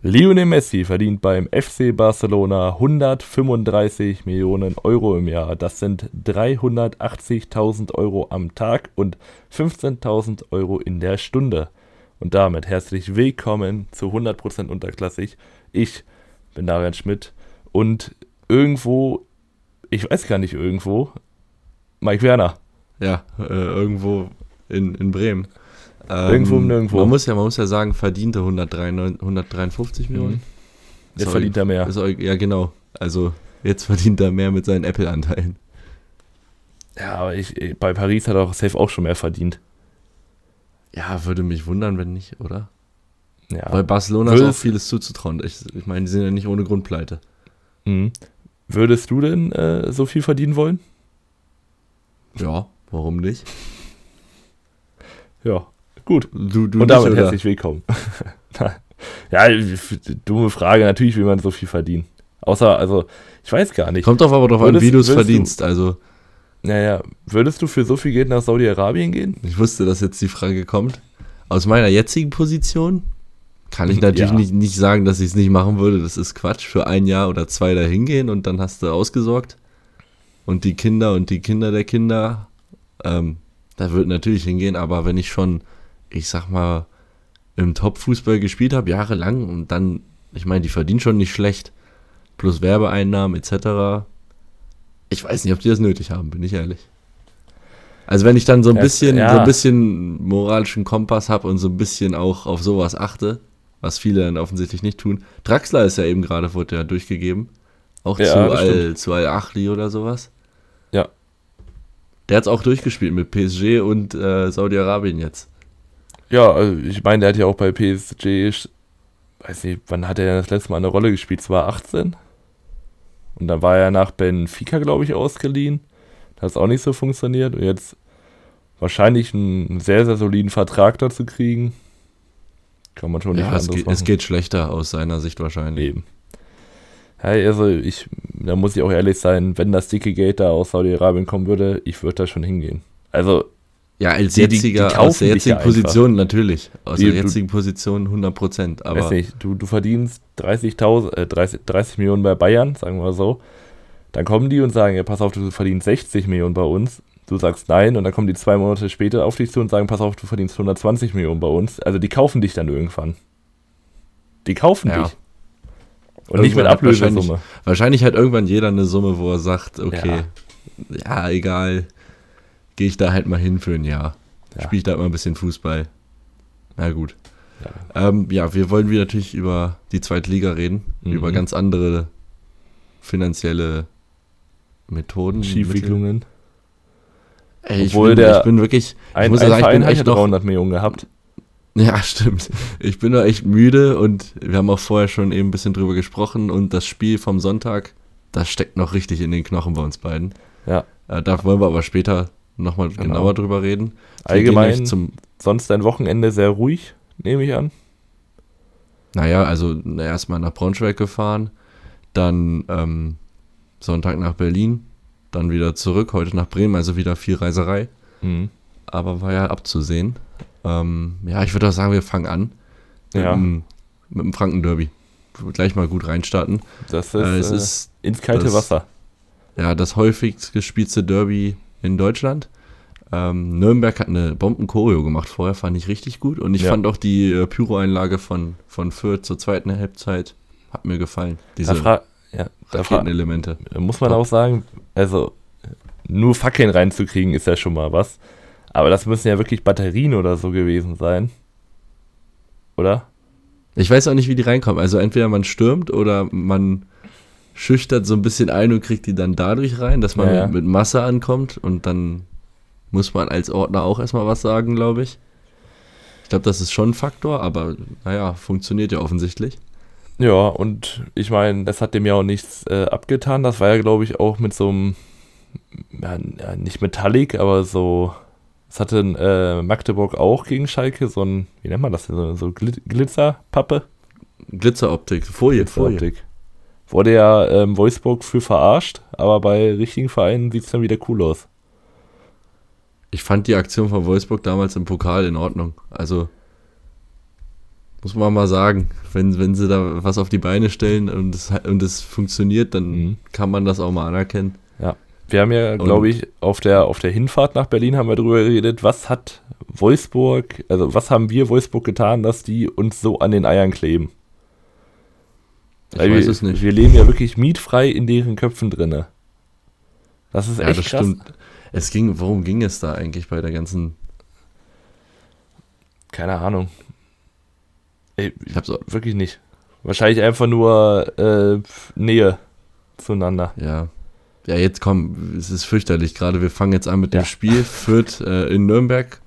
Lionel Messi verdient beim FC Barcelona 135 Millionen Euro im Jahr. Das sind 380.000 Euro am Tag und 15.000 Euro in der Stunde. Und damit herzlich willkommen zu 100% unterklassig. Ich bin Darian Schmidt und irgendwo, ich weiß gar nicht irgendwo, Mike Werner. Ja, äh, irgendwo in, in Bremen. Ähm, irgendwo um nirgendwo. Man muss, ja, man muss ja sagen, verdiente 153, 153 Millionen. Mhm. Jetzt verdient er mehr. Ist, ja, genau. Also jetzt verdient er mehr mit seinen Apple-Anteilen. Ja, aber ich, bei Paris hat er auch safe auch schon mehr verdient. Ja, würde mich wundern, wenn nicht, oder? Ja. Bei Barcelona Würdest, ist auch vieles zuzutrauen. Ich, ich meine, die sind ja nicht ohne Grund pleite. Mhm. Würdest du denn äh, so viel verdienen wollen? Ja, warum nicht? Ja, gut. Du, du Und damit nicht, herzlich willkommen. ja, dumme Frage. Natürlich will man so viel verdienen. Außer, also, ich weiß gar nicht. Kommt doch aber drauf an, wie du es verdienst. Also. Naja, würdest du für so viel Geld nach Saudi-Arabien gehen? Ich wusste, dass jetzt die Frage kommt. Aus meiner jetzigen Position kann ich natürlich ja. nicht, nicht sagen, dass ich es nicht machen würde. Das ist Quatsch. Für ein Jahr oder zwei da hingehen und dann hast du ausgesorgt. Und die Kinder und die Kinder der Kinder, ähm, da wird natürlich hingehen. Aber wenn ich schon, ich sag mal, im Top-Fußball gespielt habe, jahrelang, und dann, ich meine, die verdienen schon nicht schlecht. Plus Werbeeinnahmen etc. Ich weiß nicht, ob die das nötig haben, bin ich ehrlich. Also wenn ich dann so ein bisschen, ja. so ein bisschen moralischen Kompass habe und so ein bisschen auch auf sowas achte, was viele dann offensichtlich nicht tun. Draxler ist ja eben gerade, wurde ja durchgegeben. Auch ja, zu, Al, zu Al-Achli oder sowas. Ja. Der hat es auch durchgespielt mit PSG und äh, Saudi-Arabien jetzt. Ja, also ich meine, der hat ja auch bei PSG, weiß nicht, wann hat er das letzte Mal eine Rolle gespielt? 2018? Und dann war er nach Benfica, glaube ich, ausgeliehen. Da hat es auch nicht so funktioniert. Und jetzt wahrscheinlich einen sehr, sehr soliden Vertrag dazu kriegen. Kann man schon nicht ja, es geht, es geht schlechter aus seiner Sicht wahrscheinlich. Eben. Ja, also ich, da muss ich auch ehrlich sein, wenn das dicke Geld da aus Saudi-Arabien kommen würde, ich würde da schon hingehen. Also ja, als die, jetziger, die, die aus der jetzigen Position natürlich. Aus die, der jetzigen Position 100 Prozent. Aber weiß nicht, du, du verdienst 30.000, äh, 30, 30 Millionen bei Bayern, sagen wir mal so. Dann kommen die und sagen, ja, pass auf, du verdienst 60 Millionen bei uns. Du sagst nein und dann kommen die zwei Monate später auf dich zu und sagen, pass auf, du verdienst 120 Millionen bei uns. Also die kaufen dich dann irgendwann. Die kaufen ja. dich. Und irgendwann nicht mit Ablösesumme. Wahrscheinlich, wahrscheinlich hat irgendwann jeder eine Summe, wo er sagt, okay, ja, ja egal, gehe ich da halt mal hin für ein Jahr. Ja. Spiele ich da mal ein bisschen Fußball. Na gut. Ja. Ähm, ja, wir wollen wieder natürlich über die zweite Liga reden, mhm. über ganz andere finanzielle Methoden. Schiefwicklungen. Ey, ich, Obwohl bin, der ich bin wirklich, ein, ich muss ein sagen, ich bin echt 300 Millionen gehabt. Ja, stimmt. Ich bin da echt müde und wir haben auch vorher schon eben ein bisschen drüber gesprochen und das Spiel vom Sonntag, das steckt noch richtig in den Knochen bei uns beiden. Ja. Äh, da wollen wir aber später nochmal genau. genauer drüber reden. Wir Allgemein zum sonst ein Wochenende sehr ruhig, nehme ich an. Naja, also erstmal nach Braunschweig gefahren, dann ähm, Sonntag nach Berlin, dann wieder zurück, heute nach Bremen, also wieder viel Reiserei. Mhm. Aber war ja abzusehen. Ähm, ja, ich würde auch sagen, wir fangen an. Ja. Mit, mit dem Franken-Derby. Gleich mal gut reinstarten. Das ist, äh, es äh, ist ins kalte das, Wasser. Ja, das häufigst gespielte Derby in Deutschland. Ähm, Nürnberg hat eine Bomben-Choreo gemacht vorher, fand ich richtig gut. Und ich ja. fand auch die äh, Pyro-Einlage von, von Fürth zur zweiten Halbzeit, hat mir gefallen. Diese da ja, Raketenelemente. Muss man Top. auch sagen, also nur Fackeln reinzukriegen ist ja schon mal was. Aber das müssen ja wirklich Batterien oder so gewesen sein. Oder? Ich weiß auch nicht, wie die reinkommen. Also entweder man stürmt oder man schüchtert so ein bisschen ein und kriegt die dann dadurch rein, dass man ja. Mit, mit, Masse ankommt und dann muss man als Ordner auch erstmal was sagen, glaube ich. Ich glaube, das ist schon ein Faktor, aber naja, funktioniert ja offensichtlich. Ja, und ich meine, das hat dem ja auch nichts äh, abgetan. Das war ja, glaube ich, auch mit so einem, ja, nicht Metallic, aber so, das hatte äh, Magdeburg auch gegen Schalke, so ein, wie nennt man das denn, so, so Glitzerpappe? Glitzeroptik, Folie, Glitzeroptik. Folie wurde ja ähm, Wolfsburg für verarscht, aber bei richtigen Vereinen sieht es dann wieder cool aus. Ich fand die Aktion von Wolfsburg damals im Pokal in Ordnung. Also muss man mal sagen. Wenn, wenn sie da was auf die Beine stellen und es, und es funktioniert, dann mhm. kann man das auch mal anerkennen. Ja. Wir haben ja, glaube ich, auf der, auf der Hinfahrt nach Berlin haben wir darüber geredet, was hat Wolfsburg, also was haben wir Wolfsburg getan, dass die uns so an den Eiern kleben? Ich Weil weiß wir, es nicht. Wir leben ja wirklich mietfrei in deren Köpfen drinne. Das ist echt ja, das krass. Stimmt. Es ging, worum ging es da eigentlich bei der ganzen? Keine Ahnung. Ey, ich hab's auch wirklich nicht. Wahrscheinlich einfach nur äh, Nähe zueinander. Ja. Ja, jetzt komm, es ist fürchterlich. Gerade wir fangen jetzt an mit dem ja. Spiel. Fürth äh, in Nürnberg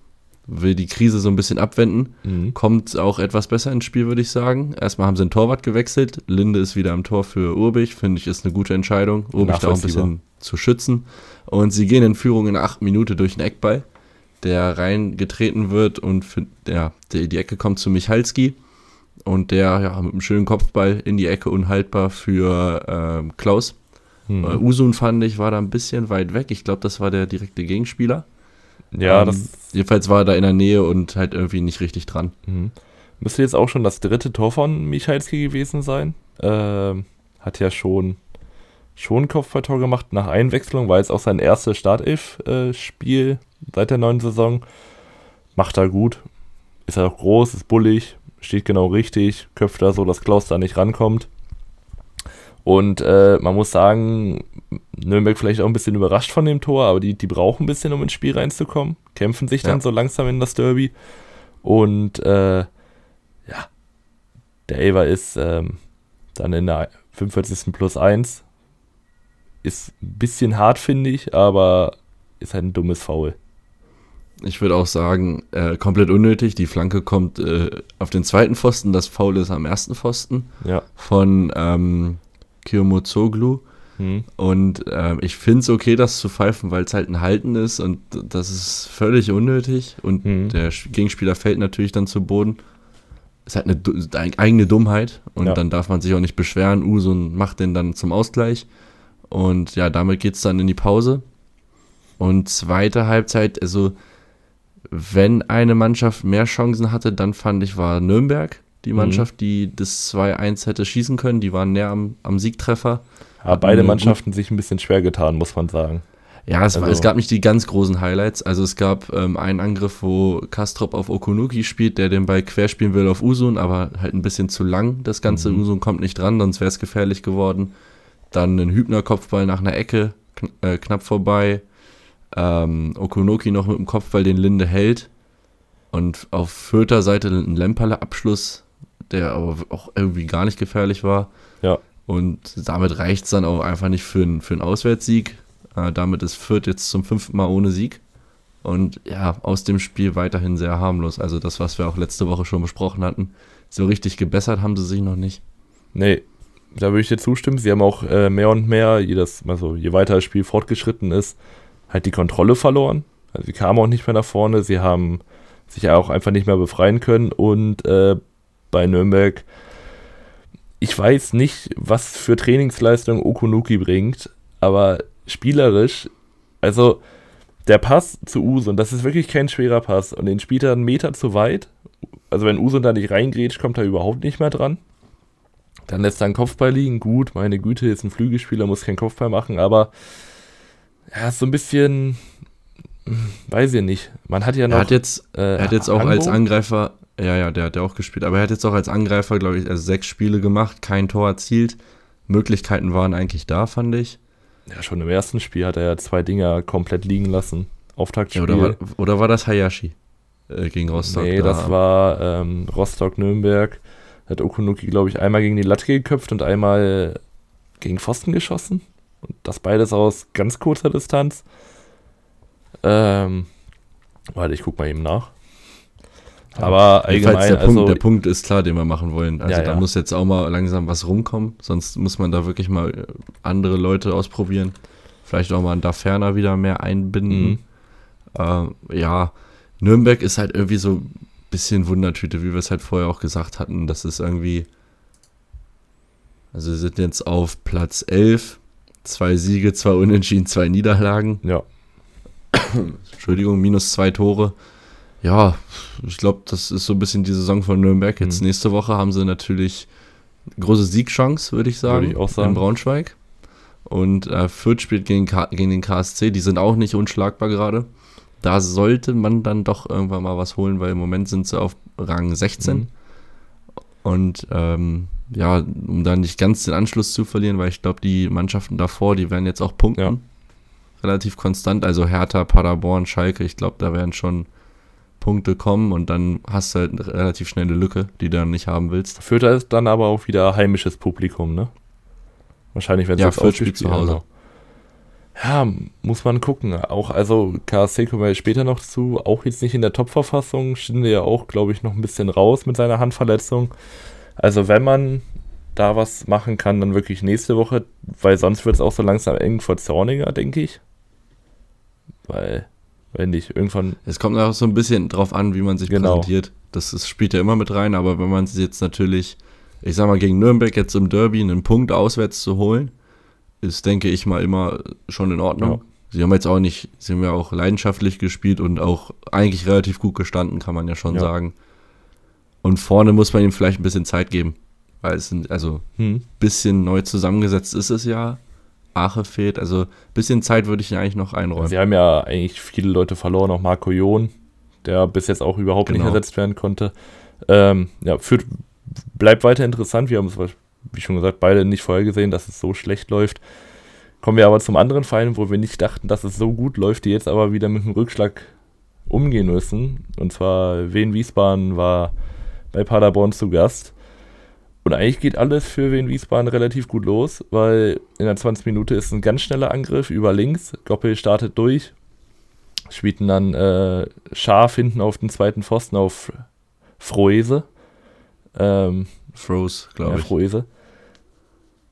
will die Krise so ein bisschen abwenden. Mhm. Kommt auch etwas besser ins Spiel, würde ich sagen. Erstmal haben sie einen Torwart gewechselt. Linde ist wieder am Tor für Urbich. Finde ich, ist eine gute Entscheidung. Urbich da auch ein bisschen zu schützen. Und sie gehen in Führung in acht Minuten durch den Eckball, der reingetreten wird und für, ja, die, die Ecke kommt zu Michalski. Und der ja, mit einem schönen Kopfball in die Ecke unhaltbar für ähm, Klaus. Mhm. Äh, Usun fand ich, war da ein bisschen weit weg. Ich glaube, das war der direkte Gegenspieler. Ja, ähm, das. Jedenfalls war er da in der Nähe und halt irgendwie nicht richtig dran. Mhm. Müsste jetzt auch schon das dritte Tor von Michalski gewesen sein. Ähm, hat ja schon, schon Kopfballtor gemacht nach Einwechslung, war jetzt auch sein erstes Startelf-Spiel seit der neuen Saison. Macht er gut. Ist er auch groß, ist bullig, steht genau richtig, köpft da so, dass Klaus da nicht rankommt. Und äh, man muss sagen, Nürnberg vielleicht auch ein bisschen überrascht von dem Tor, aber die, die brauchen ein bisschen, um ins Spiel reinzukommen. Kämpfen sich dann ja. so langsam in das Derby. Und äh, ja, der Aver ist ähm, dann in der 45. plus 1. Ist ein bisschen hart, finde ich, aber ist halt ein dummes Foul. Ich würde auch sagen, äh, komplett unnötig. Die Flanke kommt äh, auf den zweiten Pfosten, das Foul ist am ersten Pfosten ja. von ähm, Kiyomo Hm. Und äh, ich finde es okay, das zu pfeifen, weil es halt ein Halten ist und das ist völlig unnötig. Und hm. der Gegenspieler fällt natürlich dann zu Boden. Ist halt eine, eine eigene Dummheit und ja. dann darf man sich auch nicht beschweren. Usun macht den dann zum Ausgleich. Und ja, damit geht es dann in die Pause. Und zweite Halbzeit, also wenn eine Mannschaft mehr Chancen hatte, dann fand ich, war Nürnberg die mhm. Mannschaft, mhm. die das 2-1 hätte schießen können. Die waren näher am, am Siegtreffer. Ja, beide Mannschaften sich ein bisschen schwer getan, muss man sagen. Ja, es, also. es gab nicht die ganz großen Highlights. Also es gab ähm, einen Angriff, wo Kastrop auf Okunuki spielt, der den Ball querspielen will auf Usun, aber halt ein bisschen zu lang. Das Ganze, mhm. Usun kommt nicht dran, sonst wäre es gefährlich geworden. Dann ein Hübner-Kopfball nach einer Ecke, kn äh, knapp vorbei. Ähm, Okunoki noch mit dem Kopfball den Linde hält. Und auf Fürther Seite ein Lemperle-Abschluss der aber auch irgendwie gar nicht gefährlich war. Ja. Und damit reicht es dann auch einfach nicht für, einen, für einen Auswärtssieg. Äh, damit ist Fürth jetzt zum fünften Mal ohne Sieg. Und ja, aus dem Spiel weiterhin sehr harmlos. Also das, was wir auch letzte Woche schon besprochen hatten. So richtig gebessert haben sie sich noch nicht. Nee, da würde ich dir zustimmen. Sie haben auch äh, mehr und mehr, jedes, also je weiter das Spiel fortgeschritten ist, halt die Kontrolle verloren. Also sie kamen auch nicht mehr nach vorne. Sie haben sich ja auch einfach nicht mehr befreien können. Und äh, bei Nürnberg. Ich weiß nicht, was für Trainingsleistung Okunuki bringt, aber spielerisch, also der Pass zu Usun, das ist wirklich kein schwerer Pass und den spielt er einen Meter zu weit. Also wenn Usun da nicht reingrätscht, kommt er überhaupt nicht mehr dran. Dann lässt er einen Kopfball liegen. Gut, meine Güte, ist ein Flügelspieler, muss keinen Kopfball machen, aber er ist so ein bisschen, weiß ich nicht. Man hat ja noch. Er hat jetzt, äh, er hat jetzt auch Ango. als Angreifer ja, ja, der hat ja auch gespielt. Aber er hat jetzt auch als Angreifer, glaube ich, also sechs Spiele gemacht, kein Tor erzielt. Möglichkeiten waren eigentlich da, fand ich. Ja, schon im ersten Spiel hat er ja zwei Dinger komplett liegen lassen. Auftaktspiel. Ja, oder, war, oder war das Hayashi äh, gegen Rostock? Nee, da? das war ähm, Rostock-Nürnberg. Hat Okunuki, glaube ich, einmal gegen die Latte geköpft und einmal gegen Pfosten geschossen. Und das beides aus ganz kurzer Distanz. Ähm, warte, ich guck mal eben nach. Aber allgemein, der, also, Punkt, der Punkt ist klar, den wir machen wollen. Also ja, da ja. muss jetzt auch mal langsam was rumkommen, sonst muss man da wirklich mal äh, andere Leute ausprobieren. Vielleicht auch mal da ferner wieder mehr einbinden. Mhm. Ähm, ja, Nürnberg ist halt irgendwie so ein bisschen Wundertüte, wie wir es halt vorher auch gesagt hatten. Das ist irgendwie. Also, sie sind jetzt auf Platz 11. Zwei Siege, zwei Unentschieden, zwei Niederlagen. Ja. Entschuldigung, minus zwei Tore. Ja, ich glaube, das ist so ein bisschen die Saison von Nürnberg. Jetzt mhm. nächste Woche haben sie natürlich große Siegchance, würde ich sagen, würde ich auch sagen. in Braunschweig. Und äh, Fürth spielt gegen, gegen den KSC, die sind auch nicht unschlagbar gerade. Da sollte man dann doch irgendwann mal was holen, weil im Moment sind sie auf Rang 16. Mhm. Und ähm, ja, um da nicht ganz den Anschluss zu verlieren, weil ich glaube, die Mannschaften davor, die werden jetzt auch punkten. Ja. Relativ konstant. Also Hertha, Paderborn, Schalke, ich glaube, da werden schon Punkte kommen und dann hast du halt eine relativ schnelle Lücke, die du dann nicht haben willst. Fürth ist dann aber auch wieder heimisches Publikum, ne? Wahrscheinlich, wenn es ja, Fürth spielt zu Hause. Ja, muss man gucken. Auch, also KSC kommen wir später noch zu, auch jetzt nicht in der Top-Verfassung, stünde ja auch, glaube ich, noch ein bisschen raus mit seiner Handverletzung. Also wenn man da was machen kann, dann wirklich nächste Woche, weil sonst wird es auch so langsam eng vor Zorniger, denke ich. Weil, wenn nicht, irgendwann. Es kommt auch so ein bisschen drauf an, wie man sich genau. präsentiert. Das ist, spielt ja immer mit rein, aber wenn man es jetzt natürlich, ich sag mal, gegen Nürnberg jetzt im Derby einen Punkt auswärts zu holen, ist, denke ich mal, immer schon in Ordnung. Ja. Sie haben jetzt auch nicht, sie haben ja auch leidenschaftlich gespielt und auch eigentlich relativ gut gestanden, kann man ja schon ja. sagen. Und vorne muss man ihm vielleicht ein bisschen Zeit geben. Weil es sind, also ein hm. bisschen neu zusammengesetzt ist es ja. Ache fehlt, also ein bisschen Zeit würde ich ihn eigentlich noch einräumen. Sie haben ja eigentlich viele Leute verloren, auch Marco John, der bis jetzt auch überhaupt genau. nicht ersetzt werden konnte. Ähm, ja, führt, bleibt weiter interessant. Wir haben es, wie schon gesagt, beide nicht vorher gesehen, dass es so schlecht läuft. Kommen wir aber zum anderen Verein, wo wir nicht dachten, dass es so gut läuft, die jetzt aber wieder mit einem Rückschlag umgehen müssen. Und zwar Wien Wiesbaden war bei Paderborn zu Gast. Und eigentlich geht alles für Wien Wiesbaden relativ gut los, weil in der 20 Minute ist ein ganz schneller Angriff über links. Goppel startet durch, spielten dann äh, scharf hinten auf den zweiten Pfosten auf Froese. Ähm, Froze, glaube ja, ich. Froese.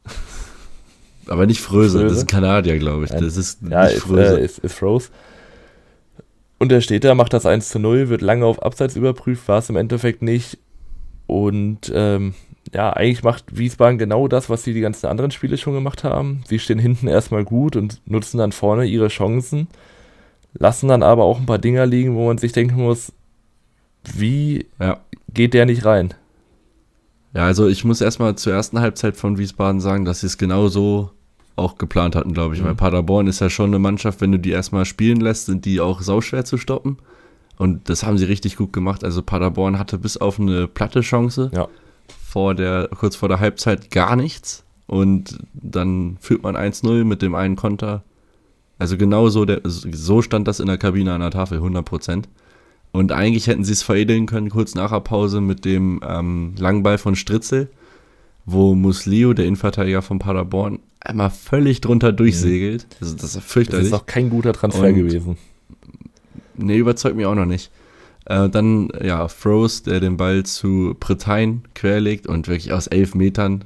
Aber nicht Fröse, Fröse, das ist Kanadier, glaube ich. Das ist ja, nicht ist, Fröse. Äh, ist, ist Froze. Und er steht da, macht das 1 zu 0, wird lange auf Abseits überprüft, war es im Endeffekt nicht. Und ähm, ja, eigentlich macht Wiesbaden genau das, was sie die ganzen anderen Spiele schon gemacht haben. Sie stehen hinten erstmal gut und nutzen dann vorne ihre Chancen, lassen dann aber auch ein paar Dinger liegen, wo man sich denken muss, wie ja. geht der nicht rein? Ja, also ich muss erstmal zur ersten Halbzeit von Wiesbaden sagen, dass sie es genau so auch geplant hatten, glaube ich. Mhm. Weil Paderborn ist ja schon eine Mannschaft, wenn du die erstmal spielen lässt, sind die auch sauschwer zu stoppen. Und das haben sie richtig gut gemacht. Also Paderborn hatte bis auf eine platte Chance ja. Vor der, kurz vor der Halbzeit gar nichts. Und dann führt man 1-0 mit dem einen Konter. Also genau so, der, so stand das in der Kabine an der Tafel, 100 Prozent. Und eigentlich hätten sie es veredeln können, kurz nach der Pause, mit dem ähm, Langball von Stritzel, wo Muslio, der Innenverteidiger von Paderborn, einmal völlig drunter durchsegelt. Also das ist fürchterlich. Das ist auch kein guter Transfer Und, gewesen. Nee, überzeugt mich auch noch nicht. Äh, dann, ja, Froze, der den Ball zu Bretagne querlegt und wirklich aus elf Metern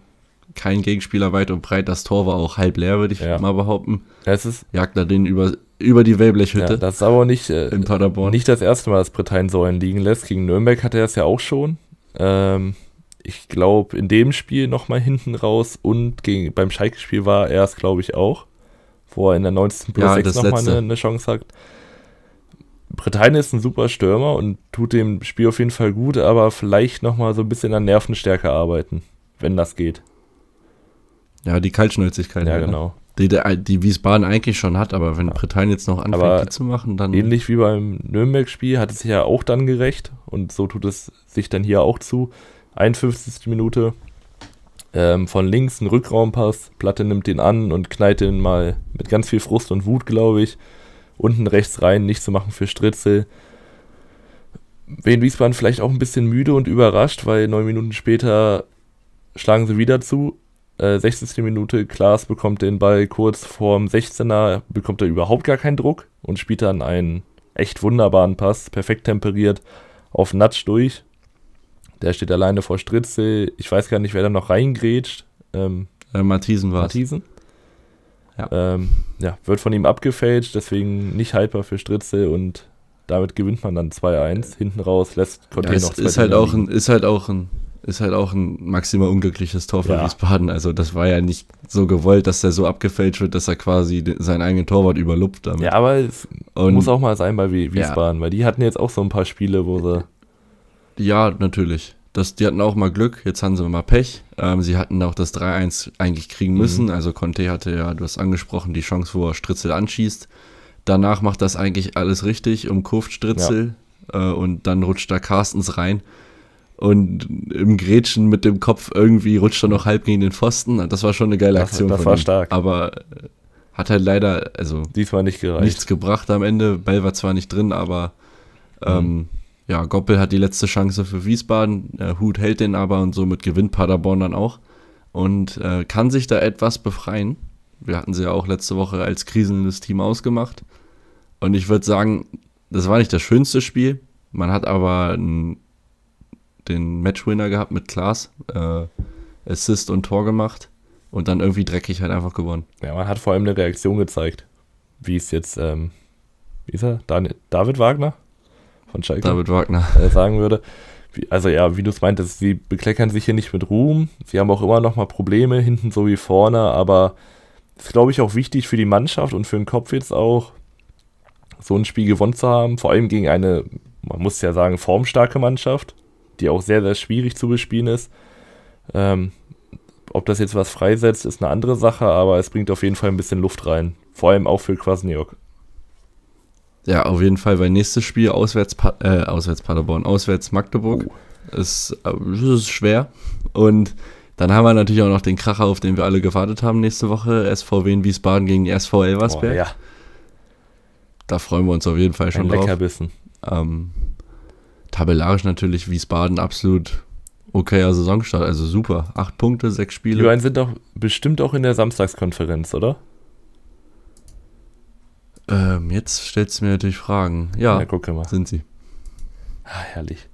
kein Gegenspieler weit und breit. Das Tor war auch halb leer, würde ich ja. mal behaupten. Es ist Jagt er den über, über die Wellblechhütte. Ja, das ist aber nicht, äh, in Paderborn. nicht das erste Mal, dass Bretagne so einen liegen lässt. Gegen Nürnberg hatte er es ja auch schon. Ähm, ich glaube, in dem Spiel nochmal hinten raus und gegen, beim Schalke-Spiel war er es, glaube ich, auch. Wo er in der 19. plus ja, 6 nochmal eine, eine Chance hat. Bretagne ist ein super Stürmer und tut dem Spiel auf jeden Fall gut, aber vielleicht nochmal so ein bisschen an Nervenstärke arbeiten, wenn das geht. Ja, die Kaltschnäuzigkeit. Ja, ne? genau. Die, die Wiesbaden eigentlich schon hat, aber wenn Bretagne jetzt noch anfängt, aber die zu machen, dann. Ähnlich wie beim Nürnberg-Spiel hat es sich ja auch dann gerecht und so tut es sich dann hier auch zu. 51. Minute ähm, von links ein Rückraumpass, Platte nimmt den an und knallt den mal mit ganz viel Frust und Wut, glaube ich, unten rechts rein, nicht zu machen für Stritzel. Wen Wiesbaden vielleicht auch ein bisschen müde und überrascht, weil neun Minuten später schlagen sie wieder zu, äh, 60. Minute, Klaas bekommt den Ball kurz vorm 16er, bekommt er überhaupt gar keinen Druck und spielt dann einen echt wunderbaren Pass, perfekt temperiert, auf Natsch durch. Der steht alleine vor Stritze. Ich weiß gar nicht, wer da noch reingrätscht. Ähm, äh, Mathisen war Mathisen. Ja. Ähm, ja, wird von ihm abgefälscht, deswegen nicht haltbar für Stritze und damit gewinnt man dann 2-1 hinten raus, lässt Conte ja, noch zwei ist halt, auch ein, ist halt auch ein ist halt auch ein maximal unglückliches Tor für ja. Wiesbaden. Also das war ja nicht so gewollt, dass der so abgefälscht wird, dass er quasi seinen eigenen Torwart überlupft damit. Ja, aber es Und, muss auch mal sein bei Wiesbaden, ja. weil die hatten jetzt auch so ein paar Spiele, wo sie... Ja, natürlich. Das, die hatten auch mal Glück, jetzt haben sie mal Pech. Ähm, sie hatten auch das 3-1 eigentlich kriegen müssen. Mhm. Also Conte hatte ja, du hast angesprochen, die Chance, wo er Stritzel anschießt. Danach macht das eigentlich alles richtig, umkurft Stritzel ja. äh, und dann rutscht da Carstens rein und im Grätschen mit dem Kopf irgendwie rutscht er noch halb gegen den Pfosten. Das war schon eine geile Aktion. Das, das war ihm. stark. Aber äh, hat halt leider, also diesmal nicht gereicht. nichts gebracht am Ende. Ball war zwar nicht drin, aber ähm, mhm. Ja, Goppel hat die letzte Chance für Wiesbaden. Äh, Hut hält den aber und somit gewinnt Paderborn dann auch und äh, kann sich da etwas befreien. Wir hatten sie ja auch letzte Woche als kriselndes Team ausgemacht. Und ich würde sagen, das war nicht das schönste Spiel. Man hat aber ein den Matchwinner gehabt mit Klaas, äh, Assist und Tor gemacht und dann irgendwie dreckig halt einfach gewonnen. Ja, man hat vor allem eine Reaktion gezeigt, wie es jetzt, ähm, wie ist er? Dan David Wagner von Schalke David Wagner äh, sagen würde. Wie, also ja, wie du es meintest, sie bekleckern sich hier nicht mit Ruhm. Sie haben auch immer noch mal Probleme hinten so wie vorne, aber ist glaube ich auch wichtig für die Mannschaft und für den Kopf jetzt auch, so ein Spiel gewonnen zu haben, vor allem gegen eine, man muss ja sagen, formstarke Mannschaft die auch sehr, sehr schwierig zu bespielen ist. Ähm, ob das jetzt was freisetzt, ist eine andere Sache, aber es bringt auf jeden Fall ein bisschen Luft rein. Vor allem auch für Kwasniok. Ja, auf jeden Fall, weil nächstes Spiel auswärts, äh, auswärts Paderborn, auswärts Magdeburg oh. ist, äh, ist schwer. Und dann haben wir natürlich auch noch den Kracher, auf den wir alle gewartet haben nächste Woche. SVW in Wiesbaden gegen SV Elversberg. Oh, ja. Da freuen wir uns auf jeden Fall schon Ein drauf. Leckerbissen. Ähm, tabellarisch natürlich Wiesbaden absolut okayer Saisonstart, also super. Acht Punkte, sechs Spiele. Die beiden sind doch bestimmt auch in der Samstagskonferenz, oder? Ähm, jetzt stellst du mir natürlich Fragen. Ja, ja gucke mal. sind sie. Ah, herrlich.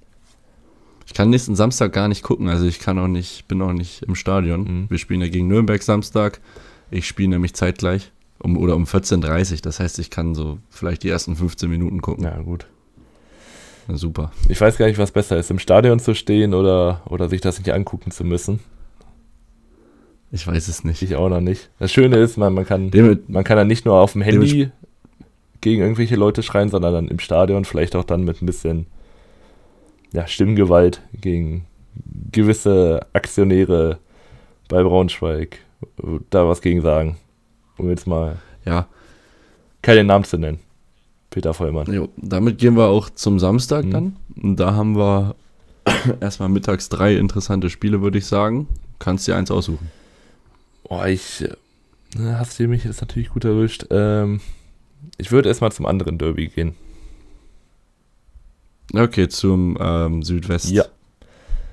Ich kann nächsten Samstag gar nicht gucken, also ich kann auch nicht, bin auch nicht im Stadion. Mhm. Wir spielen ja gegen Nürnberg Samstag. Ich spiele nämlich zeitgleich um, oder um 14.30 Uhr. Das heißt, ich kann so vielleicht die ersten 15 Minuten gucken. Ja, gut. Na, super. Ich weiß gar nicht, was besser ist, im Stadion zu stehen oder, oder sich das nicht angucken zu müssen. Ich weiß es nicht. Ich auch noch nicht. Das Schöne ist, man, man, kann, man kann dann nicht nur auf dem Handy gegen irgendwelche Leute schreien, sondern dann im Stadion vielleicht auch dann mit ein bisschen ja, Stimmgewalt gegen gewisse Aktionäre bei Braunschweig da was gegen sagen. Um jetzt mal ja. keine Namen zu nennen. Peter Vollmann. Jo, damit gehen wir auch zum Samstag mhm. dann. Und da haben wir erstmal mittags drei interessante Spiele, würde ich sagen. Kannst dir eins aussuchen. Boah, ich. Ne, hast du mich jetzt natürlich gut erwischt. Ähm, ich würde erstmal zum anderen Derby gehen. Okay, zum ähm, Südwest. Ja.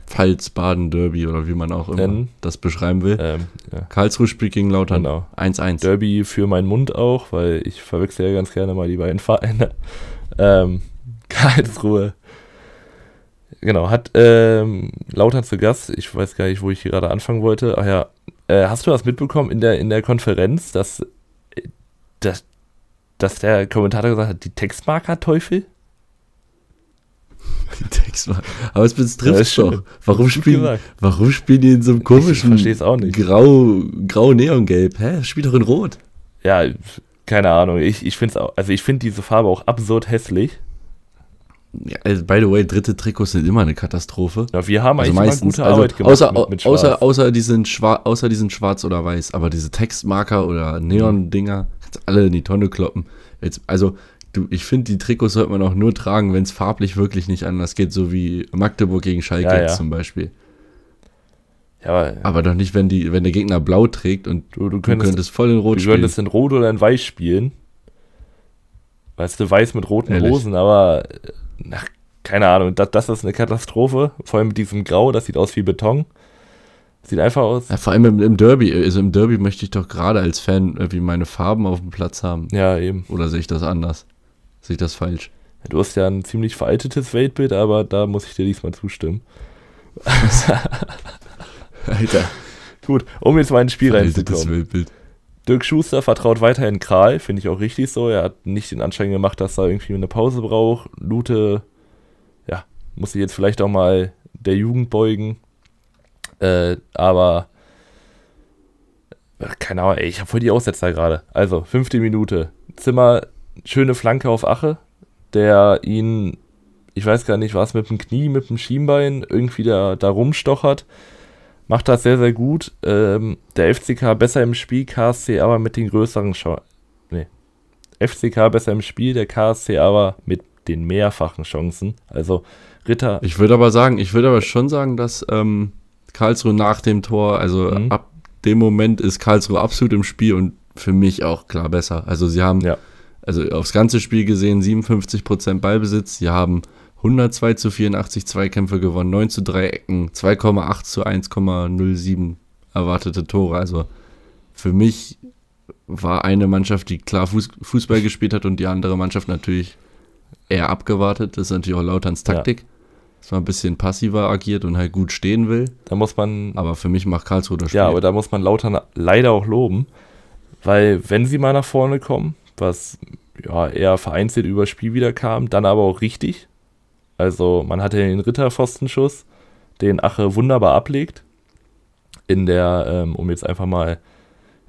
Pfalz-Baden-Derby oder wie man auch immer ähm, das beschreiben will. Ähm, ja. Karlsruhe spielt gegen Lautern. Genau. 1-1. Derby für meinen Mund auch, weil ich verwechsel ja ganz gerne mal die beiden Vereine. Ähm, Karlsruhe. Genau, hat ähm, Lautern zu Gast. Ich weiß gar nicht, wo ich hier gerade anfangen wollte. Ach ja, äh, hast du das mitbekommen in der, in der Konferenz, dass, dass, dass der Kommentator gesagt hat, die Textmarker-Teufel? Aber es betrifft ja, doch. Warum spielen, warum spielen die in so einem komischen ich auch nicht. grau, grau Neongelb? Hä? Spielt doch in Rot. Ja, keine Ahnung. Ich, ich finde auch, also ich finde diese Farbe auch absurd hässlich. Ja, also by the way, dritte Trikots sind immer eine Katastrophe. Ja, wir haben also eigentlich meistens, gute Arbeit also gemacht außer, mit, mit außer, außer, die sind schwarz, außer die sind schwarz oder weiß. Aber diese Textmarker oder Neon-Dinger, kannst alle in die Tonne kloppen. Jetzt, also du, ich finde, die Trikots sollte man auch nur tragen, wenn es farblich wirklich nicht anders geht, so wie Magdeburg gegen Schalke ja, ja. zum Beispiel. Ja, aber, aber doch nicht, wenn, die, wenn der Gegner blau trägt und du, du, könntest, du könntest voll in Rot spielen. Du könntest in Rot oder in Weiß spielen. Weißt du, Weiß mit roten Ehrlich? Hosen, aber ach, keine Ahnung, das, das ist eine Katastrophe. Vor allem mit diesem Grau, das sieht aus wie Beton. Sieht einfach aus. Ja, vor allem im, im, Derby. Also im Derby möchte ich doch gerade als Fan irgendwie meine Farben auf dem Platz haben. Ja, eben. Oder sehe ich das anders? Sehe ich das falsch? Du hast ja ein ziemlich veraltetes Weltbild, aber da muss ich dir diesmal zustimmen. Alter. Gut, um jetzt mal ins Spiel reinzukommen. Weltbild. Dirk Schuster vertraut weiterhin Kral, finde ich auch richtig so. Er hat nicht den Anschein gemacht, dass er irgendwie eine Pause braucht. Lute, ja, muss sich jetzt vielleicht auch mal der Jugend beugen. Äh, aber keine Ahnung, ey, ich habe voll die Aussetzer gerade. Also, fünfte Minute. Zimmer, schöne Flanke auf Ache, der ihn, ich weiß gar nicht, was mit dem Knie, mit dem Schienbein irgendwie da, da rumstochert. Macht das sehr, sehr gut. Ähm, der FCK besser im Spiel, KSC aber mit den größeren Chancen. Nee. FCK besser im Spiel, der KSC aber mit den mehrfachen Chancen. Also Ritter. Ich würde aber sagen, ich würde aber schon sagen, dass ähm, Karlsruhe nach dem Tor, also mhm. ab dem Moment ist Karlsruhe absolut im Spiel und für mich auch klar besser. Also sie haben, ja. also aufs ganze Spiel gesehen, 57% Ballbesitz, sie haben 102 zu 84 Zweikämpfe gewonnen, 9 zu 3 Ecken, 2,8 zu 1,07 erwartete Tore. Also für mich war eine Mannschaft, die klar Fußball gespielt hat und die andere Mannschaft natürlich eher abgewartet. Das ist natürlich auch Lauterns Taktik. Ja. Dass man ein bisschen passiver agiert und halt gut stehen will. Da muss man. Aber für mich macht Karlsruhe das Spiel. Ja, aber da muss man Lautern leider auch loben. Weil, wenn sie mal nach vorne kommen, was ja eher vereinzelt über Spiel wieder kam, dann aber auch richtig. Also, man hatte den Ritterpfostenschuss, den Ache wunderbar ablegt. In der, ähm, um jetzt einfach mal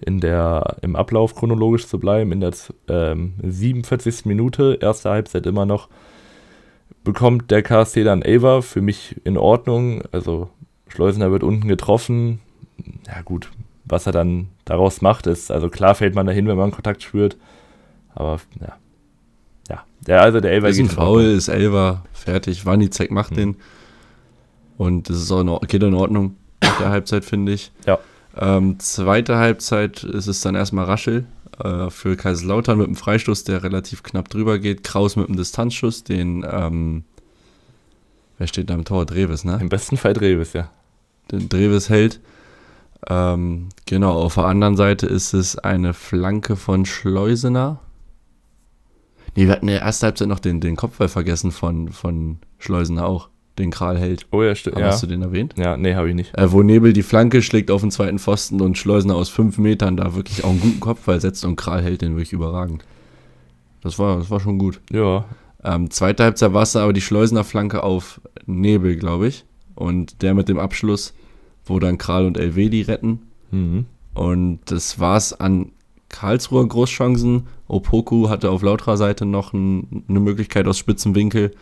in der, im Ablauf chronologisch zu bleiben, in der ähm, 47. Minute, erste Halbzeit immer noch, bekommt der KSC dann Ava, für mich in Ordnung. Also Schleusener wird unten getroffen. Ja gut, was er dann daraus macht, ist, also klar fällt man dahin, wenn man Kontakt spürt. Aber ja. Ja, der, also der Elver ist ein Foul, ist Elver, fertig. Wanizek macht mhm. den. Und das ist auch in, geht in Ordnung nach der Halbzeit, finde ich. Ja. Ähm, zweite Halbzeit ist es dann erstmal Raschel äh, für Kaiserslautern mit einem Freistoß, der relativ knapp drüber geht. Kraus mit einem Distanzschuss, den, ähm, wer steht da im Tor? Dreves, ne? Im besten Fall Dreves, ja. Den Dreves hält. Ähm, genau, auf der anderen Seite ist es eine Flanke von Schleusener. Nee, wir hatten in der ersten Halbzeit noch den, den Kopfball vergessen von, von Schleusener auch den Kral hält. Oh ja, stimmt. Ja. Hast du den erwähnt? Ja, nee, habe ich nicht. Äh, wo Nebel die Flanke schlägt auf den zweiten Pfosten und Schleusener aus fünf Metern da wirklich auch einen guten Kopfball setzt und Kral hält den wirklich überragend. Das war, das war schon gut. Ja. Ähm, zweite Halbzeit war es aber die Schleusener Flanke auf Nebel, glaube ich. Und der mit dem Abschluss, wo dann Kral und Elvedi retten. Mhm. Und das war es an Karlsruher Großchancen. Opoku hatte auf lauterer Seite noch ein, eine Möglichkeit aus spitzen Winkel.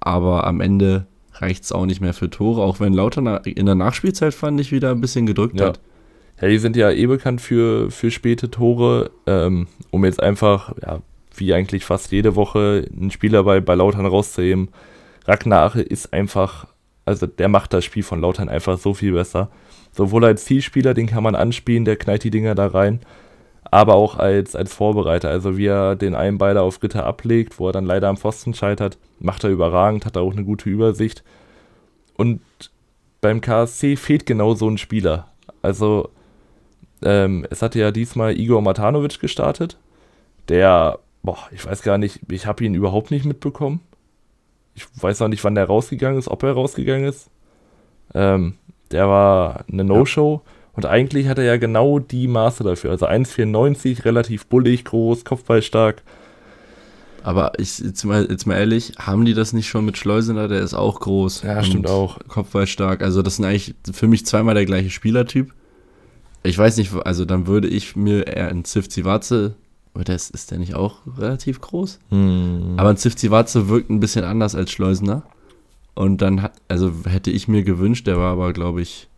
Aber am Ende reicht es auch nicht mehr für Tore, auch wenn Lauter in der Nachspielzeit, fand ich, wieder ein bisschen gedrückt ja. hat. Ja, die sind ja eh bekannt für, für späte Tore, ähm, um jetzt einfach, ja, wie eigentlich fast jede Woche einen Spieler bei, bei Lautern rauszuheben. Ragnar ist einfach, also der macht das Spiel von Lautern einfach so viel besser. Sowohl als Zielspieler, den kann man anspielen, der knallt die Dinger da rein, aber auch als, als Vorbereiter. Also wie er den einen Beiler auf Ritter ablegt, wo er dann leider am Pfosten scheitert, macht er überragend, hat er auch eine gute Übersicht. Und beim KSC fehlt genau so ein Spieler. Also ähm, es hatte ja diesmal Igor Matanovic gestartet, der, boah, ich weiß gar nicht, ich habe ihn überhaupt nicht mitbekommen. Ich weiß auch nicht, wann der rausgegangen ist, ob er rausgegangen ist. Ähm, der war eine No-Show. Ja und eigentlich hat er ja genau die Maße dafür. Also 1,94, relativ bullig, groß, kopfballstark. Aber ich, jetzt mal, jetzt mal ehrlich, haben die das nicht schon mit Schleusener? Der ist auch groß. Ja, stimmt auch. Kopfballstark. Also das sind eigentlich für mich zweimal der gleiche Spielertyp. Ich weiß nicht, also dann würde ich mir eher einen Zivzivatze, oder ist, ist der nicht auch relativ groß? Hm. Aber ein Zivzivatze wirkt ein bisschen anders als Schleusener. Und dann, hat, also hätte ich mir gewünscht, der war aber, glaube ich,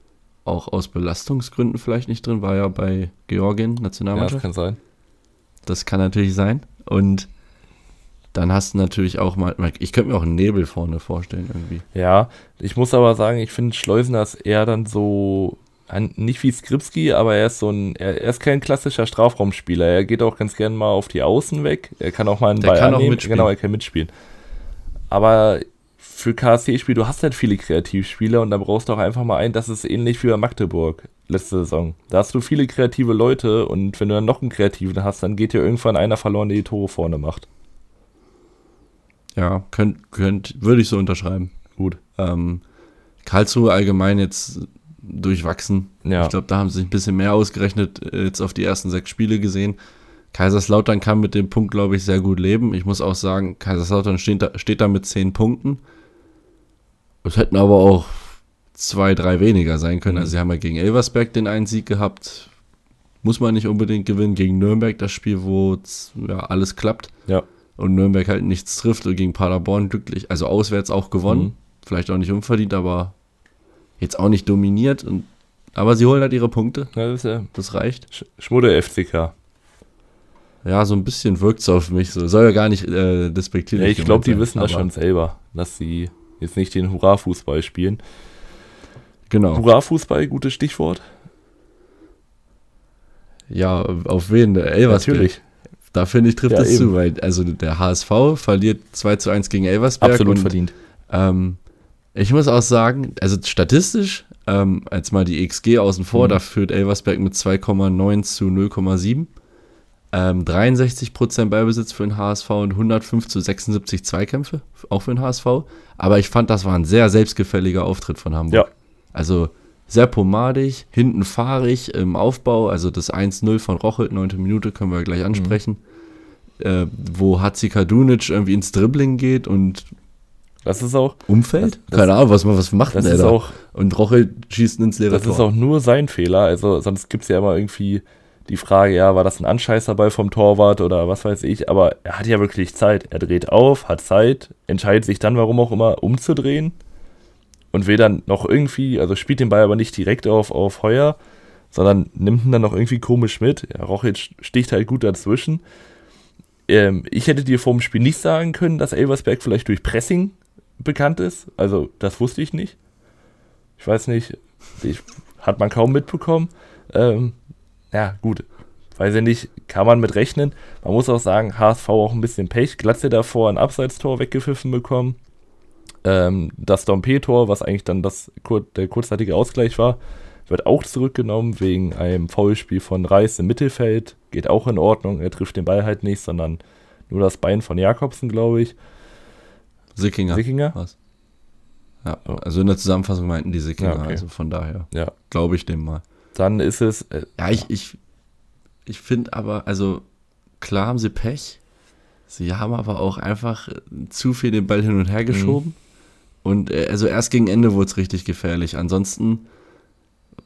auch aus Belastungsgründen vielleicht nicht drin, war ja bei Georgien Nationalmannschaft. Ja, das kann sein. Das kann natürlich sein. Und dann hast du natürlich auch mal, ich könnte mir auch einen Nebel vorne vorstellen irgendwie. Ja, ich muss aber sagen, ich finde Schleusener ist eher dann so, nicht wie Skripski, aber er ist so ein, er, ist kein klassischer Strafraumspieler. Er geht auch ganz gerne mal auf die Außen weg. Er kann auch mal einen Der Ball kann annehmen. Auch mitspielen. Genau, er kann mitspielen. Aber für KSC-Spiel, du hast halt viele Kreativspieler und da brauchst du auch einfach mal einen, das ist ähnlich wie bei Magdeburg letzte Saison. Da hast du viele kreative Leute und wenn du dann noch einen Kreativen hast, dann geht dir irgendwann einer verloren, der die Tore vorne macht. Ja, könnt, könnt, würde ich so unterschreiben. Gut. Ähm, Karlsruhe allgemein jetzt durchwachsen. Ja. Ich glaube, da haben sie sich ein bisschen mehr ausgerechnet, äh, jetzt auf die ersten sechs Spiele gesehen. Kaiserslautern kann mit dem Punkt, glaube ich, sehr gut leben. Ich muss auch sagen, Kaiserslautern steht da, steht da mit zehn Punkten. Es hätten aber auch zwei, drei weniger sein können. Also sie haben ja gegen Elversberg den einen Sieg gehabt. Muss man nicht unbedingt gewinnen. Gegen Nürnberg das Spiel, wo ja, alles klappt. Ja. Und Nürnberg halt nichts trifft. Und gegen Paderborn glücklich. Also auswärts auch gewonnen. Mhm. Vielleicht auch nicht unverdient, aber jetzt auch nicht dominiert. Und, aber sie holen halt ihre Punkte. Ja, das, ja das reicht. Sch Schmudde FCK. Ja, so ein bisschen wirkt es auf mich so. Soll ja gar nicht äh, despektierlich ja, Ich glaube, die wissen das schon selber, dass sie jetzt nicht den Hurra-Fußball spielen. Genau. Hurra-Fußball, gutes Stichwort. Ja, auf wen? Elversberg. Natürlich. Da finde ich, trifft ja, das zu, weil also der HSV verliert 2 zu 1 gegen Elversberg. Absolut und, verdient. Ähm, ich muss auch sagen, also statistisch, ähm, als mal die XG außen vor, mhm. da führt Elversberg mit 2,9 zu 0,7. Ähm, 63% Ballbesitz für den HSV und 105 zu 76 Zweikämpfe, auch für den HSV. Aber ich fand, das war ein sehr selbstgefälliger Auftritt von Hamburg. Ja. Also sehr pomadig, hinten fahrig im Aufbau. Also das 1-0 von Rochelt, 9. Minute, können wir gleich ansprechen. Mhm. Äh, wo Hatzika Dunic irgendwie ins Dribbling geht und das ist auch. Umfeld? Das, Keine Ahnung, was, was macht das denn der da? Auch, und Rochelt schießt ins leere Das Tor. ist auch nur sein Fehler. Also, sonst gibt es ja immer irgendwie die Frage, ja, war das ein Anscheißerball vom Torwart oder was weiß ich, aber er hat ja wirklich Zeit. Er dreht auf, hat Zeit, entscheidet sich dann, warum auch immer, umzudrehen und will dann noch irgendwie, also spielt den Ball aber nicht direkt auf, auf Heuer, sondern nimmt ihn dann noch irgendwie komisch mit. Ja, Rochitz sticht halt gut dazwischen. Ähm, ich hätte dir vor dem Spiel nicht sagen können, dass Elversberg vielleicht durch Pressing bekannt ist. Also, das wusste ich nicht. Ich weiß nicht, ich, hat man kaum mitbekommen. Ähm, ja, gut, weiß ich nicht, kann man mit rechnen. Man muss auch sagen, HSV auch ein bisschen Pech. Glatze davor ein Abseitstor weggepfiffen bekommen. Ähm, das Dompe-Tor, was eigentlich dann das, der kurzzeitige Ausgleich war, wird auch zurückgenommen wegen einem Foulspiel von Reis im Mittelfeld. Geht auch in Ordnung. Er trifft den Ball halt nicht, sondern nur das Bein von Jakobsen, glaube ich. Sickinger. Sickinger? Was? Ja, also in der Zusammenfassung meinten die Sickinger, ja, okay. also von daher ja. glaube ich dem mal dann ist es. Äh, ja, ich, ich, ich finde aber, also klar haben sie Pech. Sie haben aber auch einfach zu viel den Ball hin und her geschoben. Mhm. Und äh, also erst gegen Ende wurde es richtig gefährlich. Ansonsten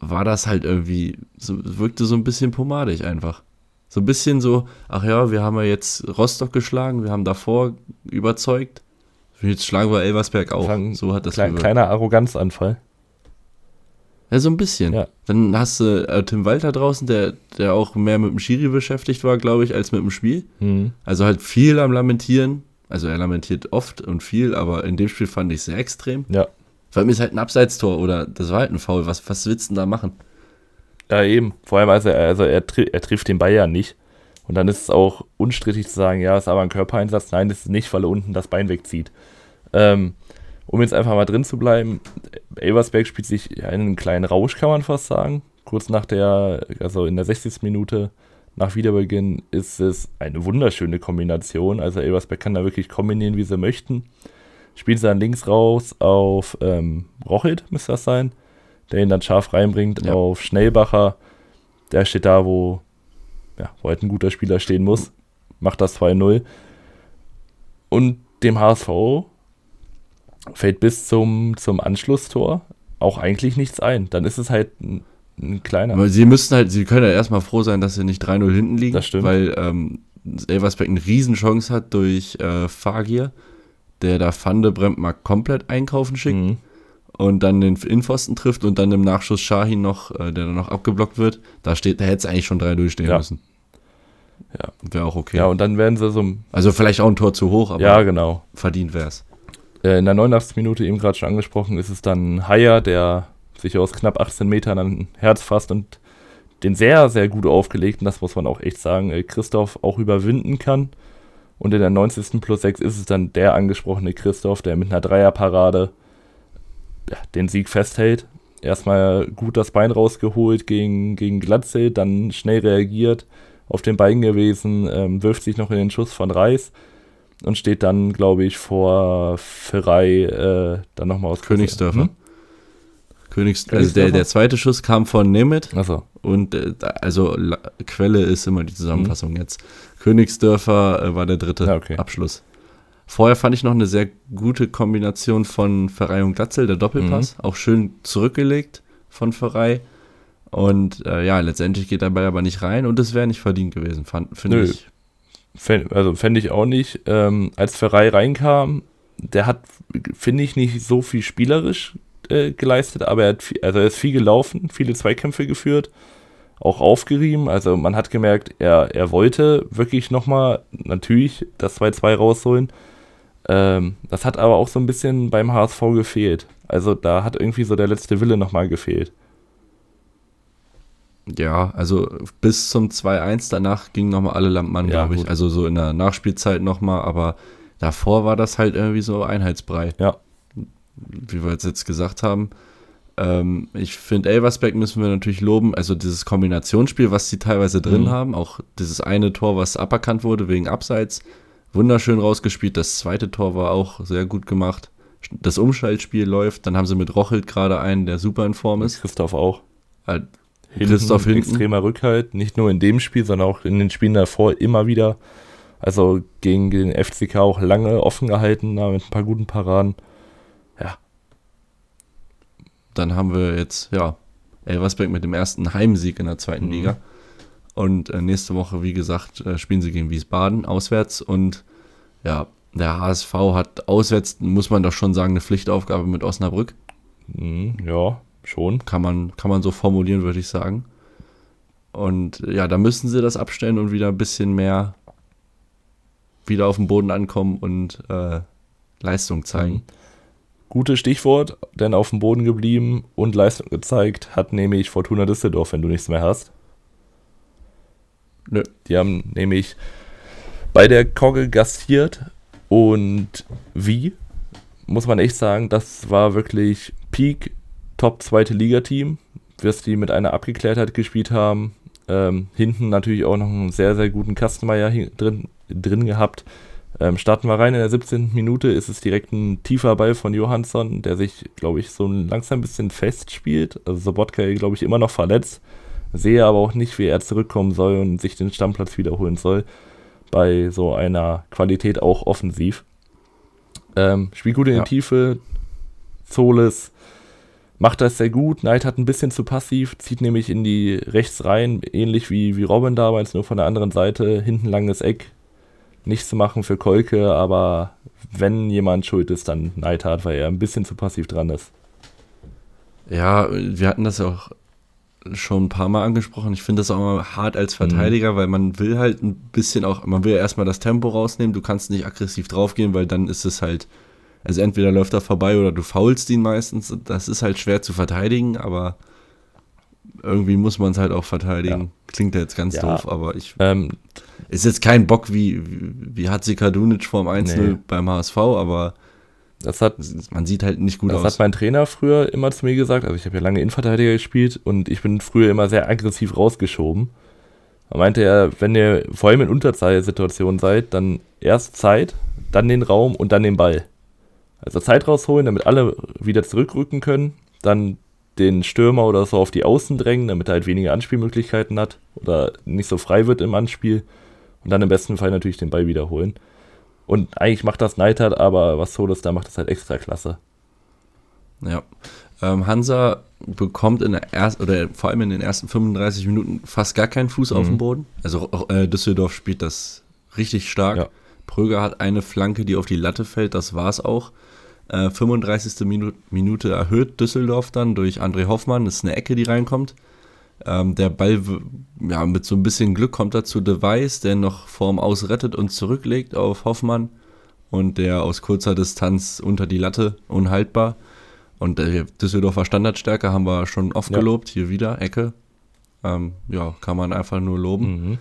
war das halt irgendwie, so, wirkte so ein bisschen pomadig einfach. So ein bisschen so, ach ja, wir haben ja jetzt Rostock geschlagen, wir haben davor überzeugt. Jetzt schlagen wir Elversberg auch. So hat das Klein, Kleiner Arroganzanfall. Ja, so ein bisschen. Ja. Dann hast du äh, Tim Walter draußen, der, der auch mehr mit dem Schiri beschäftigt war, glaube ich, als mit dem Spiel. Mhm. Also halt viel am Lamentieren. Also er lamentiert oft und viel, aber in dem Spiel fand ich es sehr extrem. Ja. Vor allem ist halt ein Abseitstor oder das war halt ein Foul. Was, was willst du denn da machen? Ja, eben. Vor allem, also, also er, er trifft den Bayern nicht. Und dann ist es auch unstrittig zu sagen, ja, ist aber ein Körpereinsatz. Nein, das ist nicht, weil er unten das Bein wegzieht. Ähm, um jetzt einfach mal drin zu bleiben, Elversberg spielt sich in einen kleinen Rausch, kann man fast sagen. Kurz nach der, also in der 60. Minute nach Wiederbeginn ist es eine wunderschöne Kombination. Also Elversberg kann da wirklich kombinieren, wie sie möchten. Spielt sie dann links raus auf ähm, Rochit, müsste das sein, der ihn dann scharf reinbringt ja. auf Schnellbacher. Der steht da, wo, ja, wo halt ein guter Spieler stehen muss. Macht das 2-0. Und dem HSV fällt bis zum, zum Anschlusstor auch eigentlich nichts ein. Dann ist es halt ein, ein kleiner. Aber sie müssten halt, sie können ja erstmal froh sein, dass sie nicht 3-0 hinten liegen. Das stimmt. Weil ähm, Elversberg eine Riesenchance hat durch äh, Fagier, der da Fande Bremp komplett einkaufen schickt. Mhm. Und dann den Innenpfosten trifft und dann im Nachschuss Shahin noch, äh, der dann noch abgeblockt wird. Da steht, da hätte es eigentlich schon 3-0 stehen ja. müssen. Ja. Wäre auch okay. Ja, und dann werden sie so. Also vielleicht auch ein Tor zu hoch, aber ja, genau. verdient wäre es. Äh, in der 89. Minute, eben gerade schon angesprochen, ist es dann Haier, der sich aus knapp 18 Metern an Herz fasst und den sehr, sehr gut aufgelegten, das muss man auch echt sagen, äh, Christoph auch überwinden kann. Und in der 90. plus 6 ist es dann der angesprochene Christoph, der mit einer Dreierparade ja, den Sieg festhält. Erstmal gut das Bein rausgeholt gegen, gegen Glatze, dann schnell reagiert, auf den Beinen gewesen, ähm, wirft sich noch in den Schuss von Reis und steht dann, glaube ich, vor Ferrei äh, dann nochmal aus Königsdörfer. Hm? Königsdörfer. Also der, der zweite Schuss kam von Nemeth. Achso. Und äh, also La Quelle ist immer die Zusammenfassung mhm. jetzt. Königsdörfer äh, war der dritte ja, okay. Abschluss. Vorher fand ich noch eine sehr gute Kombination von Ferrei und Glatzel, der Doppelpass. Mhm. Auch schön zurückgelegt von Ferrei. Und äh, ja, letztendlich geht der Ball aber nicht rein und es wäre nicht verdient gewesen, finde ich. Fänd, also fände ich auch nicht. Ähm, als Ferrei reinkam, der hat, finde ich, nicht so viel spielerisch äh, geleistet, aber er, hat viel, also er ist viel gelaufen, viele Zweikämpfe geführt, auch aufgerieben. Also man hat gemerkt, er, er wollte wirklich nochmal natürlich das 2-2 rausholen. Ähm, das hat aber auch so ein bisschen beim HSV gefehlt. Also da hat irgendwie so der letzte Wille nochmal gefehlt. Ja, also bis zum 2-1, danach gingen nochmal alle Lampen an, ja, glaube ich. Gut. Also so in der Nachspielzeit nochmal, aber davor war das halt irgendwie so Einheitsbrei. Ja. Wie wir jetzt gesagt haben. Ähm, ich finde, Elversberg müssen wir natürlich loben. Also dieses Kombinationsspiel, was sie teilweise drin mhm. haben, auch dieses eine Tor, was aberkannt wurde wegen Abseits, wunderschön rausgespielt. Das zweite Tor war auch sehr gut gemacht. Das Umschaltspiel läuft. Dann haben sie mit Rochelt gerade einen, der super in Form ist. Christoph auch. Hinten, Christoph hinten. Extremer Rückhalt, nicht nur in dem Spiel, sondern auch in den Spielen davor immer wieder. Also gegen den FCK auch lange offen gehalten, mit ein paar guten Paraden. Ja. Dann haben wir jetzt, ja, Elversberg mit dem ersten Heimsieg in der zweiten mhm. Liga. Und äh, nächste Woche, wie gesagt, äh, spielen sie gegen Wiesbaden auswärts. Und ja, der HSV hat auswärts, muss man doch schon sagen, eine Pflichtaufgabe mit Osnabrück. Mhm, ja, schon. Kann man, kann man so formulieren, würde ich sagen. Und ja, da müssen sie das abstellen und wieder ein bisschen mehr wieder auf dem Boden ankommen und äh, Leistung zeigen. Mhm. Gutes Stichwort, denn auf dem Boden geblieben und Leistung gezeigt hat nämlich Fortuna Düsseldorf, wenn du nichts mehr hast. Nö. Die haben nämlich bei der Kogge gastiert und wie, muss man echt sagen, das war wirklich Peak Top zweite Liga-Team, was die mit einer Abgeklärtheit gespielt haben. Ähm, hinten natürlich auch noch einen sehr, sehr guten Kastenmeier drin, drin gehabt. Ähm, starten wir rein in der 17. Minute, ist es direkt ein tiefer Ball von Johansson, der sich, glaube ich, so langsam ein bisschen festspielt. Also Sobotka, glaube ich, immer noch verletzt. Sehe aber auch nicht, wie er zurückkommen soll und sich den Stammplatz wiederholen soll. Bei so einer Qualität auch offensiv. Ähm, spielt gut in ja. die Tiefe. Zoles macht das sehr gut. Knight hat ein bisschen zu passiv, zieht nämlich in die rechts rein, ähnlich wie, wie Robin damals, nur von der anderen Seite. Hinten langes Eck. Nichts zu machen für Kolke, aber wenn jemand schuld ist, dann Neidhardt, weil er ein bisschen zu passiv dran ist. Ja, wir hatten das ja auch schon ein paar Mal angesprochen. Ich finde das auch immer hart als Verteidiger, mhm. weil man will halt ein bisschen auch, man will ja erstmal das Tempo rausnehmen. Du kannst nicht aggressiv draufgehen, weil dann ist es halt also entweder läuft er vorbei oder du faulst ihn meistens. Das ist halt schwer zu verteidigen, aber irgendwie muss man es halt auch verteidigen. Ja. Klingt ja jetzt ganz ja. doof, aber ich. Ähm, ist jetzt kein Bock wie, wie, wie Hatzi Kadunic vorm 1 nee. beim HSV, aber das hat, man sieht halt nicht gut das aus. Das hat mein Trainer früher immer zu mir gesagt. Also ich habe ja lange Innenverteidiger gespielt und ich bin früher immer sehr aggressiv rausgeschoben. Da meinte er, wenn ihr vor allem in Unterzahlsituationen seid, dann erst Zeit, dann den Raum und dann den Ball. Also Zeit rausholen, damit alle wieder zurückrücken können. Dann den Stürmer oder so auf die Außen drängen, damit er halt weniger Anspielmöglichkeiten hat oder nicht so frei wird im Anspiel. Und dann im besten Fall natürlich den Ball wiederholen. Und eigentlich macht das Neidhardt, aber was Solis da macht, das halt extra klasse. Ja. Ähm, Hansa bekommt in der ersten, oder vor allem in den ersten 35 Minuten fast gar keinen Fuß mhm. auf dem. Boden. Also äh, Düsseldorf spielt das richtig stark. Ja. Pröger hat eine Flanke, die auf die Latte fällt, das war es auch. Äh, 35. Minu Minute erhöht Düsseldorf dann durch André Hoffmann. Das ist eine Ecke, die reinkommt. Ähm, der Ball, ja, mit so ein bisschen Glück kommt er zu Device, der noch vorm Aus rettet und zurücklegt auf Hoffmann. Und der aus kurzer Distanz unter die Latte unhaltbar. Und der Düsseldorfer Standardstärke haben wir schon oft ja. gelobt. Hier wieder, Ecke. Ähm, ja, kann man einfach nur loben. Mhm.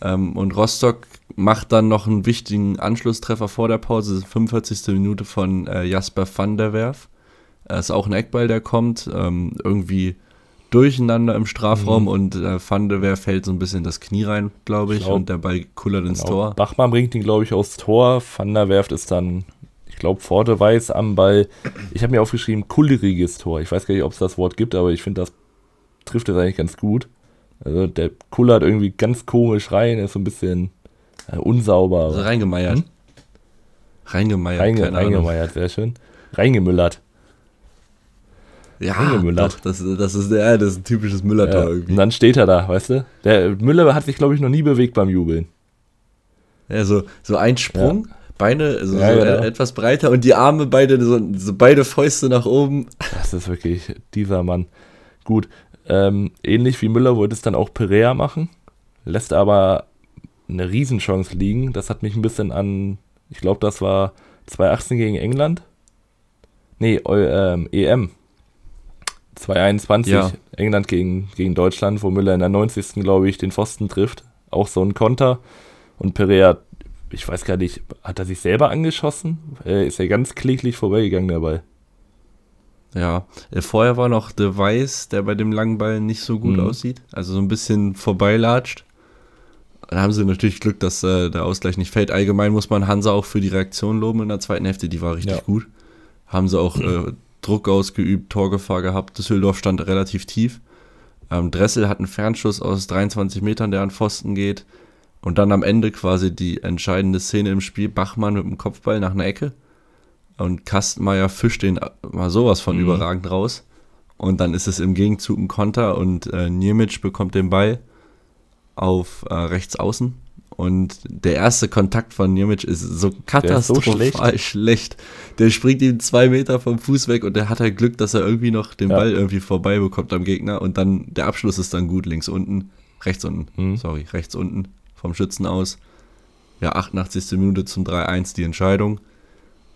Ähm, und Rostock macht dann noch einen wichtigen Anschlusstreffer vor der Pause, 45. Minute von äh, Jasper van der Werf. Äh, ist auch ein Eckball, der kommt. Ähm, irgendwie durcheinander im Strafraum mhm. und äh, Van der Werf fällt so ein bisschen das Knie rein, glaube ich, ich glaub, und der Ball kullert ins genau. Tor. Bachmann bringt ihn, glaube ich, aufs Tor. Van der Werf ist dann, ich glaube, Vorderweiß am Ball. Ich habe mir aufgeschrieben, kulleriges Tor. Ich weiß gar nicht, ob es das Wort gibt, aber ich finde, das trifft es eigentlich ganz gut. Also der kullert irgendwie ganz komisch rein, ist so ein bisschen äh, unsauber. Also reingemeiert. Hm? Reingemeiert, Reinge, reingemeiert, sehr schön. Reingemüllert. Ja, Reingemüllert. doch, das, das, ist, ja, das ist ein typisches Müllertor Ja, irgendwie. und dann steht er da, weißt du? Der Müller hat sich, glaube ich, noch nie bewegt beim Jubeln. Ja, so, so ein Sprung, Beine so, Ja, so genau. e- etwas breiter und die Arme beide, so, so beide Fäuste nach oben. Das ist wirklich dieser Mann. Gut, ähm, ähnlich wie Müller wollte es dann auch Perea machen, lässt aber eine Riesenchance liegen. Das hat mich ein bisschen an, ich glaube, das war 2018 gegen England. Nee, ähm, EM. 2021, Ja. England gegen, gegen Deutschland, wo Müller in der 90. glaube ich den Pfosten trifft. Auch so ein Konter. Und Perea, ich weiß gar nicht, hat er sich selber angeschossen? Äh, ist er ganz kläglich vorbeigegangen dabei. Ja, äh, vorher war noch De Weiß, der bei dem langen Ball nicht so gut Mhm. aussieht. Also so ein bisschen vorbeilatscht. Da haben sie natürlich Glück, dass äh, der Ausgleich nicht fällt. Allgemein muss man Hansa auch für die Reaktion loben in der zweiten Hälfte. Die war richtig Ja. gut. Haben sie auch äh, Druck ausgeübt, Torgefahr gehabt. Düsseldorf stand relativ tief. Ähm, Dressel hat einen Fernschuss aus 23 Metern, der an Pfosten geht. Und dann am Ende quasi die entscheidende Szene im Spiel. Bachmann mit dem Kopfball nach einer Ecke. Und Kastenmeier fischt den mal sowas von Mhm. überragend raus. Und dann ist es im Gegenzug ein Konter und äh, Niemic bekommt den Ball auf äh, rechts außen. Und der erste Kontakt von Niemic ist so katastrophal schlecht. Der springt ihm zwei Meter vom Fuß weg und der hat halt Glück, dass er irgendwie noch den Ja. Ball irgendwie vorbei bekommt am Gegner. Und dann der Abschluss ist dann gut, links unten, rechts unten, Mhm. sorry, rechts unten vom Schützen aus. Ja, 88. Minute zum 3-1 die Entscheidung.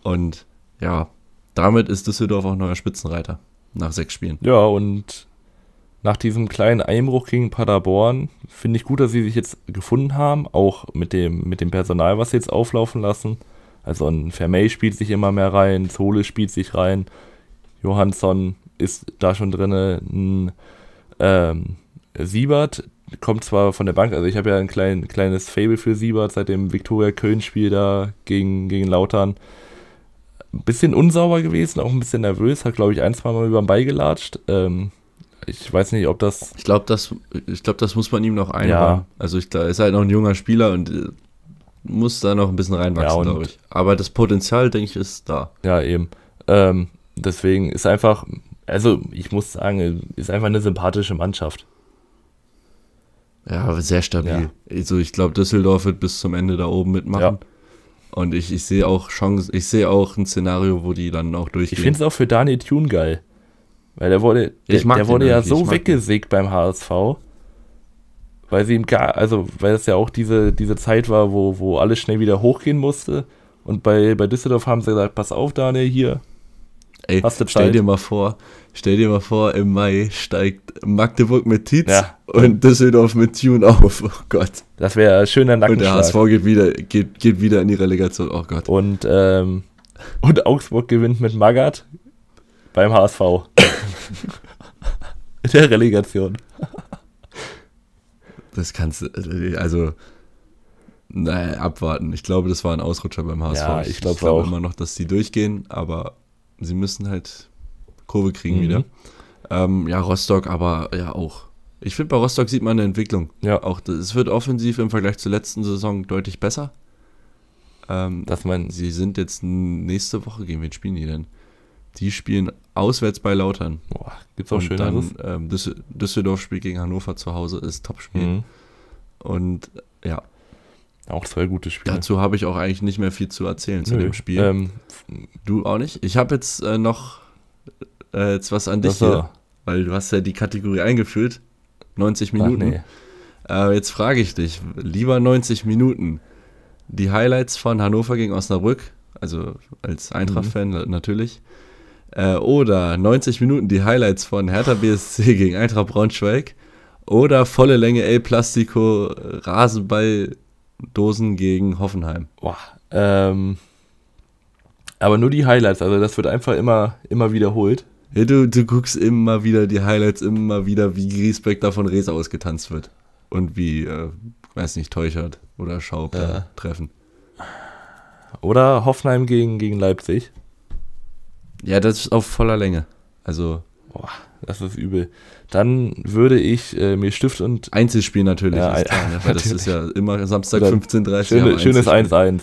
Und ja, damit ist Düsseldorf auch neuer Spitzenreiter nach sechs Spielen. Ja, und nach diesem kleinen Einbruch gegen Paderborn finde ich gut, dass sie sich jetzt gefunden haben, auch mit dem, mit dem Personal, was sie jetzt auflaufen lassen. Also ein Vermey spielt sich immer mehr rein, Zole spielt sich rein, Johansson ist da schon drin, ein ähm, Siebert kommt zwar von der Bank, also ich habe ja ein klein, kleines Fable für Siebert seit dem Viktoria Köln-Spiel da gegen, gegen Lautern. Ein bisschen unsauber gewesen, auch ein bisschen nervös, hat glaube ich ein, zwei Mal über den Ball gelatscht. Ähm, ich weiß nicht, ob das. Ich glaube, das, ich glaub, das muss man ihm noch einbauen. Ja. Also ich, da ist halt noch ein junger Spieler und äh, muss da noch ein bisschen Ja, reinwachsen, und- glaube ich. Aber das Potenzial, denke ich, ist da. Ja, eben. Ähm, deswegen ist einfach, also ich muss sagen, ist einfach eine sympathische Mannschaft. Ja, aber sehr stabil. Also ich glaube, Düsseldorf wird bis zum Ende da oben mitmachen. Ja. Und ich, ich sehe auch Chancen, ich sehe auch ein Szenario, wo die dann auch durchgehen. Ich finde es auch für Daniel Thune geil. Weil der wurde, der, der den wurde ja so weggesägt beim HSV. Weil sie ihm gar, also weil es ja auch diese, diese Zeit war, wo, wo alles schnell wieder hochgehen musste. Und bei, bei Düsseldorf haben sie gesagt, pass auf, Daniel, hier. Ey, Hast du stell Zeit? dir mal vor, stell dir mal vor, im Mai steigt Magdeburg mit Tietz Ja. und Düsseldorf mit Tune auf. Oh Gott. Das wäre ein schöner Und der Nackenschlag. HSV geht wieder, geht, geht wieder in die Relegation. Oh Gott. Und, ähm, und Augsburg gewinnt mit Magath beim HSV. In der Relegation. Das kannst du, also, naja, abwarten. Ich glaube, das war ein Ausrutscher beim HSV. Ja, ich glaub glaube auch. immer noch, dass die durchgehen, aber sie müssen halt Kurve kriegen Mhm. wieder. Ähm, ja, Rostock, aber ja auch. Ich finde, bei Rostock sieht man eine Entwicklung. Ja. Auch es wird offensiv im Vergleich zur letzten Saison deutlich besser. Ähm, Dass man, sie sind jetzt nächste Woche, gegen wen spielen die denn? Die spielen auswärts bei Lautern. boah, gibt's auch Und Schöneres? dann ähm, Düssel Düsseldorf spielt gegen Hannover zu Hause, ist Topspiel. Mhm. Und ja, Auch zwei gute Spiele. dazu habe ich auch eigentlich nicht mehr viel zu erzählen zu Nö. dem Spiel. Ähm, du auch nicht? Ich habe jetzt äh, noch äh, jetzt was an dich hier, weil du hast ja die Kategorie eingeführt. 90 Minuten. Ach, nee. Äh, jetzt frage ich dich, lieber 90 Minuten. Die Highlights von Hannover gegen Osnabrück, also als Eintracht-Fan Mhm. na- natürlich. Äh, oder 90 Minuten die Highlights von Hertha BSC gegen Eintracht Braunschweig. Oder volle Länge El Plastico äh, Rasenballdosen gegen Hoffenheim. Boah, ähm, aber nur die Highlights, also das wird einfach immer, immer wiederholt. Ja, du, du guckst immer wieder die Highlights, immer wieder, wie Griesbeck da von Reza ausgetanzt wird. Und wie, äh, weiß nicht, Teuchert oder Schaub Ja. treffen. Oder Hoffenheim gegen, gegen Leipzig. Ja, das ist auf voller Länge. Also Boah, das ist übel. Dann würde ich äh, mir Stift und Einzelspiel natürlich, Ja, ist klar, ein- ne? weil das ist ja immer Samstag Oder 15.30 Uhr. schöne, schönes Einzelspiel. 1-1.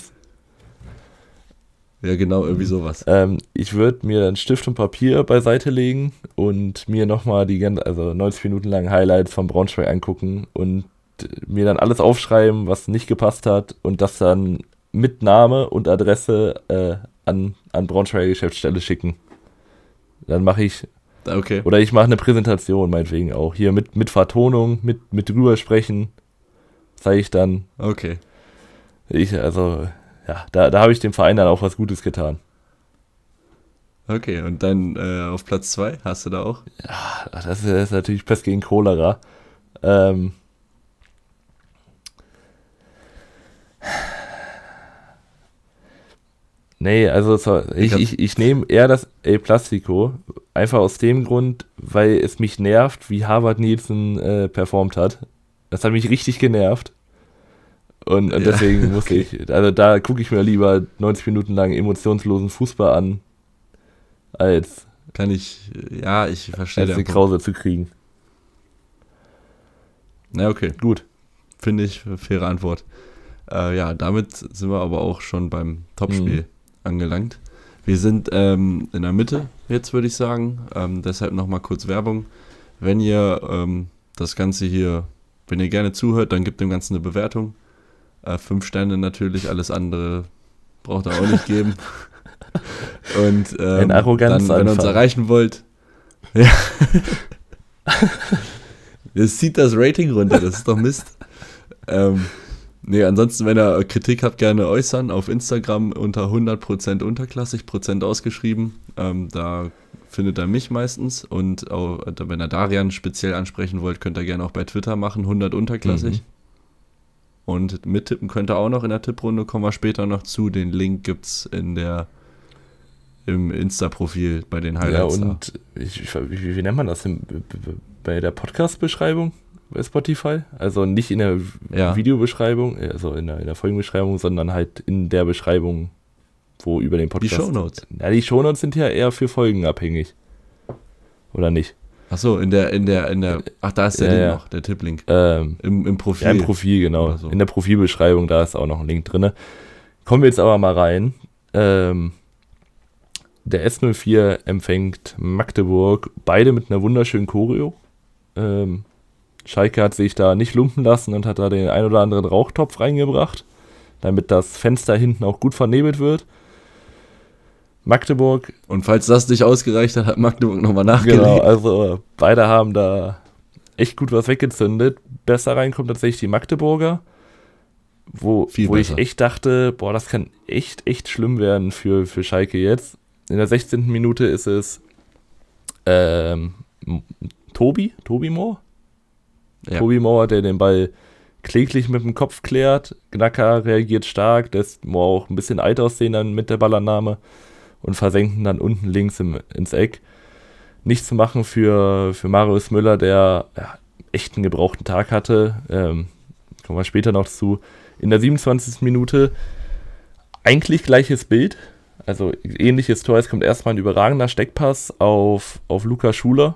Ja, genau, irgendwie sowas. Ähm, ich würde mir einen Stift und Papier beiseite legen und mir nochmal die ganze, also 90 Minuten lang Highlights von Braunschweig angucken und mir dann alles aufschreiben, was nicht gepasst hat und das dann mit Name und Adresse äh, an, an Braunschweiger Geschäftsstelle schicken. Dann mache ich. Okay. Oder ich mache eine Präsentation, meinetwegen auch. Hier mit, mit Vertonung, mit, mit drüber sprechen. Zeige ich dann. Okay. Ich, also, ja, da, da habe ich dem Verein dann auch was Gutes getan. Okay, und dann äh, auf Platz 2 hast du da auch? Ja, das ist, das ist natürlich Pest gegen Cholera. Ähm, Nee, also so, ich, ich, ich nehme eher das El Plastico, einfach aus dem Grund, weil es mich nervt, wie Harvard Nielsen äh, performt hat. Das hat mich richtig genervt. Und, und ja, deswegen muss okay. ich, also da gucke ich mir lieber 90 Minuten lang emotionslosen Fußball an, als. Kann ich, ja, ich verstehe. Als die Krause zu kriegen. Na, okay, gut. Finde ich, faire Antwort. Äh, ja, damit sind wir aber auch schon beim Topspiel. Mhm angelangt. Wir sind ähm, in der Mitte jetzt, würde ich sagen. Ähm, deshalb nochmal kurz Werbung. Wenn ihr ähm, das Ganze hier, wenn ihr gerne zuhört, dann gebt dem Ganzen eine Bewertung. Äh, fünf Sterne natürlich, alles andere braucht ihr auch nicht geben. Und ähm, dann, wenn ihr uns erreichen wollt, ja. Es zieht das Rating runter, das ist doch Mist. ähm, Nee, ansonsten, wenn ihr Kritik habt, gerne äußern. Auf Instagram unter 100% unterklassig, Prozent ausgeschrieben. Ähm, da findet er mich meistens. Und auch, wenn ihr Darian speziell ansprechen wollt, könnt ihr gerne auch bei Twitter machen, 100 unterklassig. Mhm. Und mittippen könnt ihr auch noch in der Tipprunde, kommen wir später noch zu. Den Link gibt es in der im Insta-Profil bei den Highlights. Ja, und ich, wie, wie, nennt man das denn, bei der Podcast-Beschreibung? Bei Spotify. Also nicht in der ja. Videobeschreibung, also in der, in der Folgenbeschreibung, sondern halt in der Beschreibung, wo über den Podcast. Die Shownotes. Ja, die Shownotes sind ja eher für Folgen abhängig. Oder nicht? Ach so, in der, in der, in der, ach, da ist der ja, Link ja. noch, der Tipplink. Ähm, Im, Im Profil. Ja, im Profil, genau. So. In der Profilbeschreibung, da ist auch noch ein Link drin. Kommen wir jetzt aber mal rein. Ähm, der S04 empfängt Magdeburg, beide mit einer wunderschönen Choreo. Ähm, Schalke hat sich da nicht lumpen lassen und hat da den ein oder anderen Rauchtopf reingebracht, damit das Fenster hinten auch gut vernebelt wird. Magdeburg. Und falls das nicht ausgereicht hat, hat Magdeburg nochmal nachgelegt. Genau, also beide haben da echt gut was weggezündet. Besser reinkommt tatsächlich die Magdeburger, wo, wo ich echt dachte, boah, das kann echt, echt schlimm werden für, für Schalke jetzt. In der 16. Minute ist es ähm, Tobi, Tobi Moore, ja. Tobi Mauer, der den Ball kläglich mit dem Kopf klärt. Gnacker reagiert stark, lässt Moore auch ein bisschen alt aussehen dann mit der Ballannahme und versenken dann unten links im, ins Eck. Nichts zu machen für, für Marius Müller, der ja, echt einen gebrauchten Tag hatte. Ähm, kommen wir später noch zu. In der 27. Minute eigentlich gleiches Bild. Also ähnliches Tor. Es kommt erstmal ein überragender Steckpass auf, auf Luca Schuler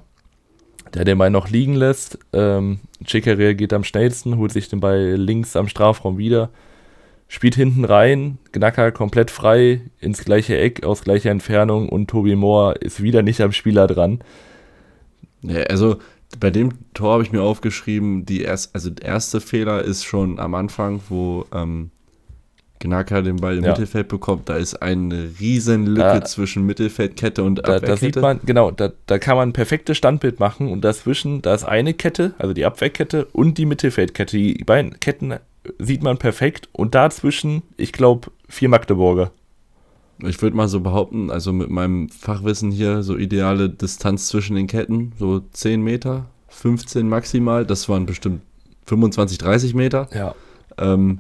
der den Ball noch liegen lässt. Ähm, Chica reagiert am schnellsten, holt sich den Ball links am Strafraum wieder, spielt hinten rein, Knacker komplett frei ins gleiche Eck aus gleicher Entfernung und Tobi Moore ist wieder nicht am Spieler dran. Ja, also bei dem Tor habe ich mir aufgeschrieben, die erst, also der erste Fehler ist schon am Anfang, wo ähm, Gnaka den Ball im ja. Mittelfeld bekommt, da ist eine riesen Lücke da, zwischen Mittelfeldkette und Abwehrkette. Da, da sieht man, genau, da, da kann man ein perfektes Standbild machen und dazwischen, da ist eine Kette, also die Abwehrkette und die Mittelfeldkette. Die beiden Ketten sieht man perfekt und dazwischen, ich glaube, vier Magdeburger. Ich würde mal so behaupten, also mit meinem Fachwissen hier, so ideale Distanz zwischen den Ketten, so 10 Meter, 15 maximal, das waren bestimmt 25, 30 Meter. Ja. Ähm,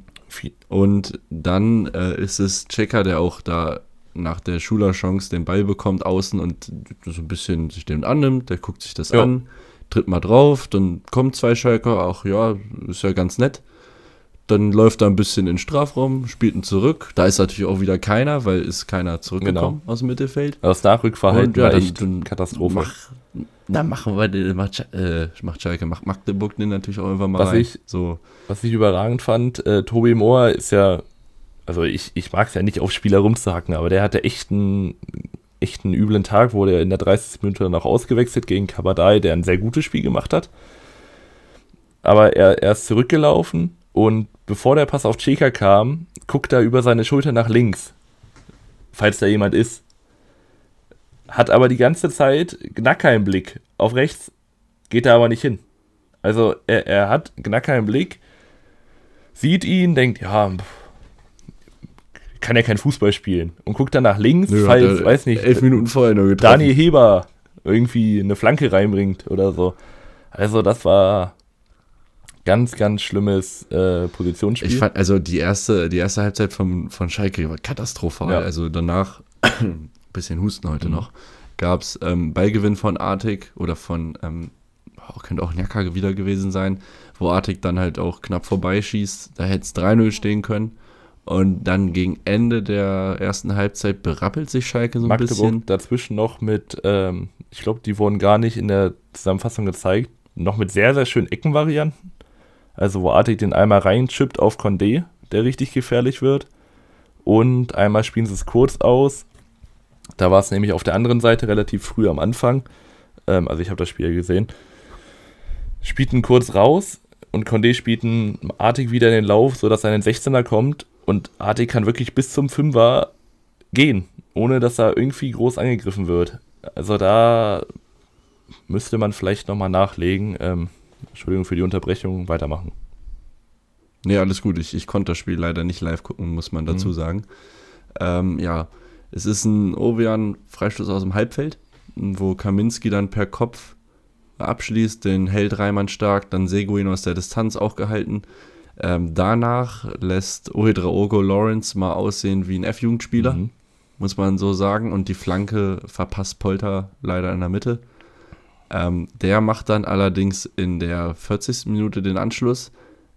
und dann äh, ist es Checker, der auch da nach der Schuler-Chance den Ball bekommt außen und so ein bisschen sich den annimmt. Der guckt sich das ja. an, tritt mal drauf, dann kommen zwei Schalker, ach ja, ist ja ganz nett. Dann läuft er ein bisschen in den Strafraum, spielt ihn zurück. Da ist natürlich auch wieder keiner, weil ist keiner zurückgekommen genau. aus dem Mittelfeld. Das Nachrückverhalten ja, war echt Katastrophe. Mach, na, machen wir, macht, äh, macht Schalke, macht Magdeburg den natürlich auch irgendwann mal was rein. Ich, so. Was ich überragend fand, äh, Tobi Mohr ist ja also ich, ich mag es ja nicht auf Spieler rumzuhacken, aber der hatte echt einen, echt einen üblen Tag, wurde in der 30. Minute dann auch ausgewechselt gegen Kabadai, der ein sehr gutes Spiel gemacht hat. Aber er, er ist zurückgelaufen und bevor der Pass auf Cheka kam, guckt er über seine Schulter nach links, falls da jemand ist. Hat aber die ganze Zeit Knacker im Blick. Auf rechts geht er aber nicht hin. Also er, er hat Knacker im Blick, sieht ihn, denkt, ja, kann ja kein Fußball spielen. Und guckt dann nach links, Nö, falls, weiß nicht, elf Minuten vorher nur getroffen. Dani Heber irgendwie eine Flanke reinbringt oder so. Also das war ganz, ganz schlimmes äh, Positionsspiel. Ich fand, also die erste, die erste Halbzeit von, von Schalke war katastrophal. Ja. Also danach, bisschen Husten heute mhm. noch, gab es ähm, Ballgewinn von Artig oder von, ähm, könnte auch Njaka wieder gewesen sein, wo Artig dann halt auch knapp vorbeischießt. Da hätte es 3-0 stehen können. Und dann gegen Ende der ersten Halbzeit berappelt sich Schalke so ein Magdeburg bisschen. dazwischen noch mit, ähm, ich glaube, die wurden gar nicht in der Zusammenfassung gezeigt, noch mit sehr, sehr schönen Eckenvarianten. Also wo Artig den einmal reinchippt auf Condé, der richtig gefährlich wird. Und einmal spielen sie es kurz aus. Da war es nämlich auf der anderen Seite relativ früh am Anfang. Ähm, also ich habe das Spiel gesehen. Spielten kurz raus und Condé spielten Artig wieder in den Lauf, sodass er in den 16er kommt und AT kann wirklich bis zum Fünfer gehen, ohne dass er irgendwie groß angegriffen wird. Also da müsste man vielleicht nochmal nachlegen. Ähm, Entschuldigung für die Unterbrechung, weitermachen. Nee, alles gut. Ich, ich konnte das Spiel leider nicht live gucken, muss man dazu mhm. sagen. Ähm, ja, es ist ein Ovean-Freistoß aus dem Halbfeld, wo Kaminski dann per Kopf abschließt, den hält Reimann stark, dann Seguin aus der Distanz auch gehalten. Ähm, danach lässt Oedraogo Lawrence mal aussehen wie ein F-Jugendspieler, mhm. muss man so sagen. Und die Flanke verpasst Polter leider in der Mitte. Ähm, der macht dann allerdings in der 40. Minute den Anschluss.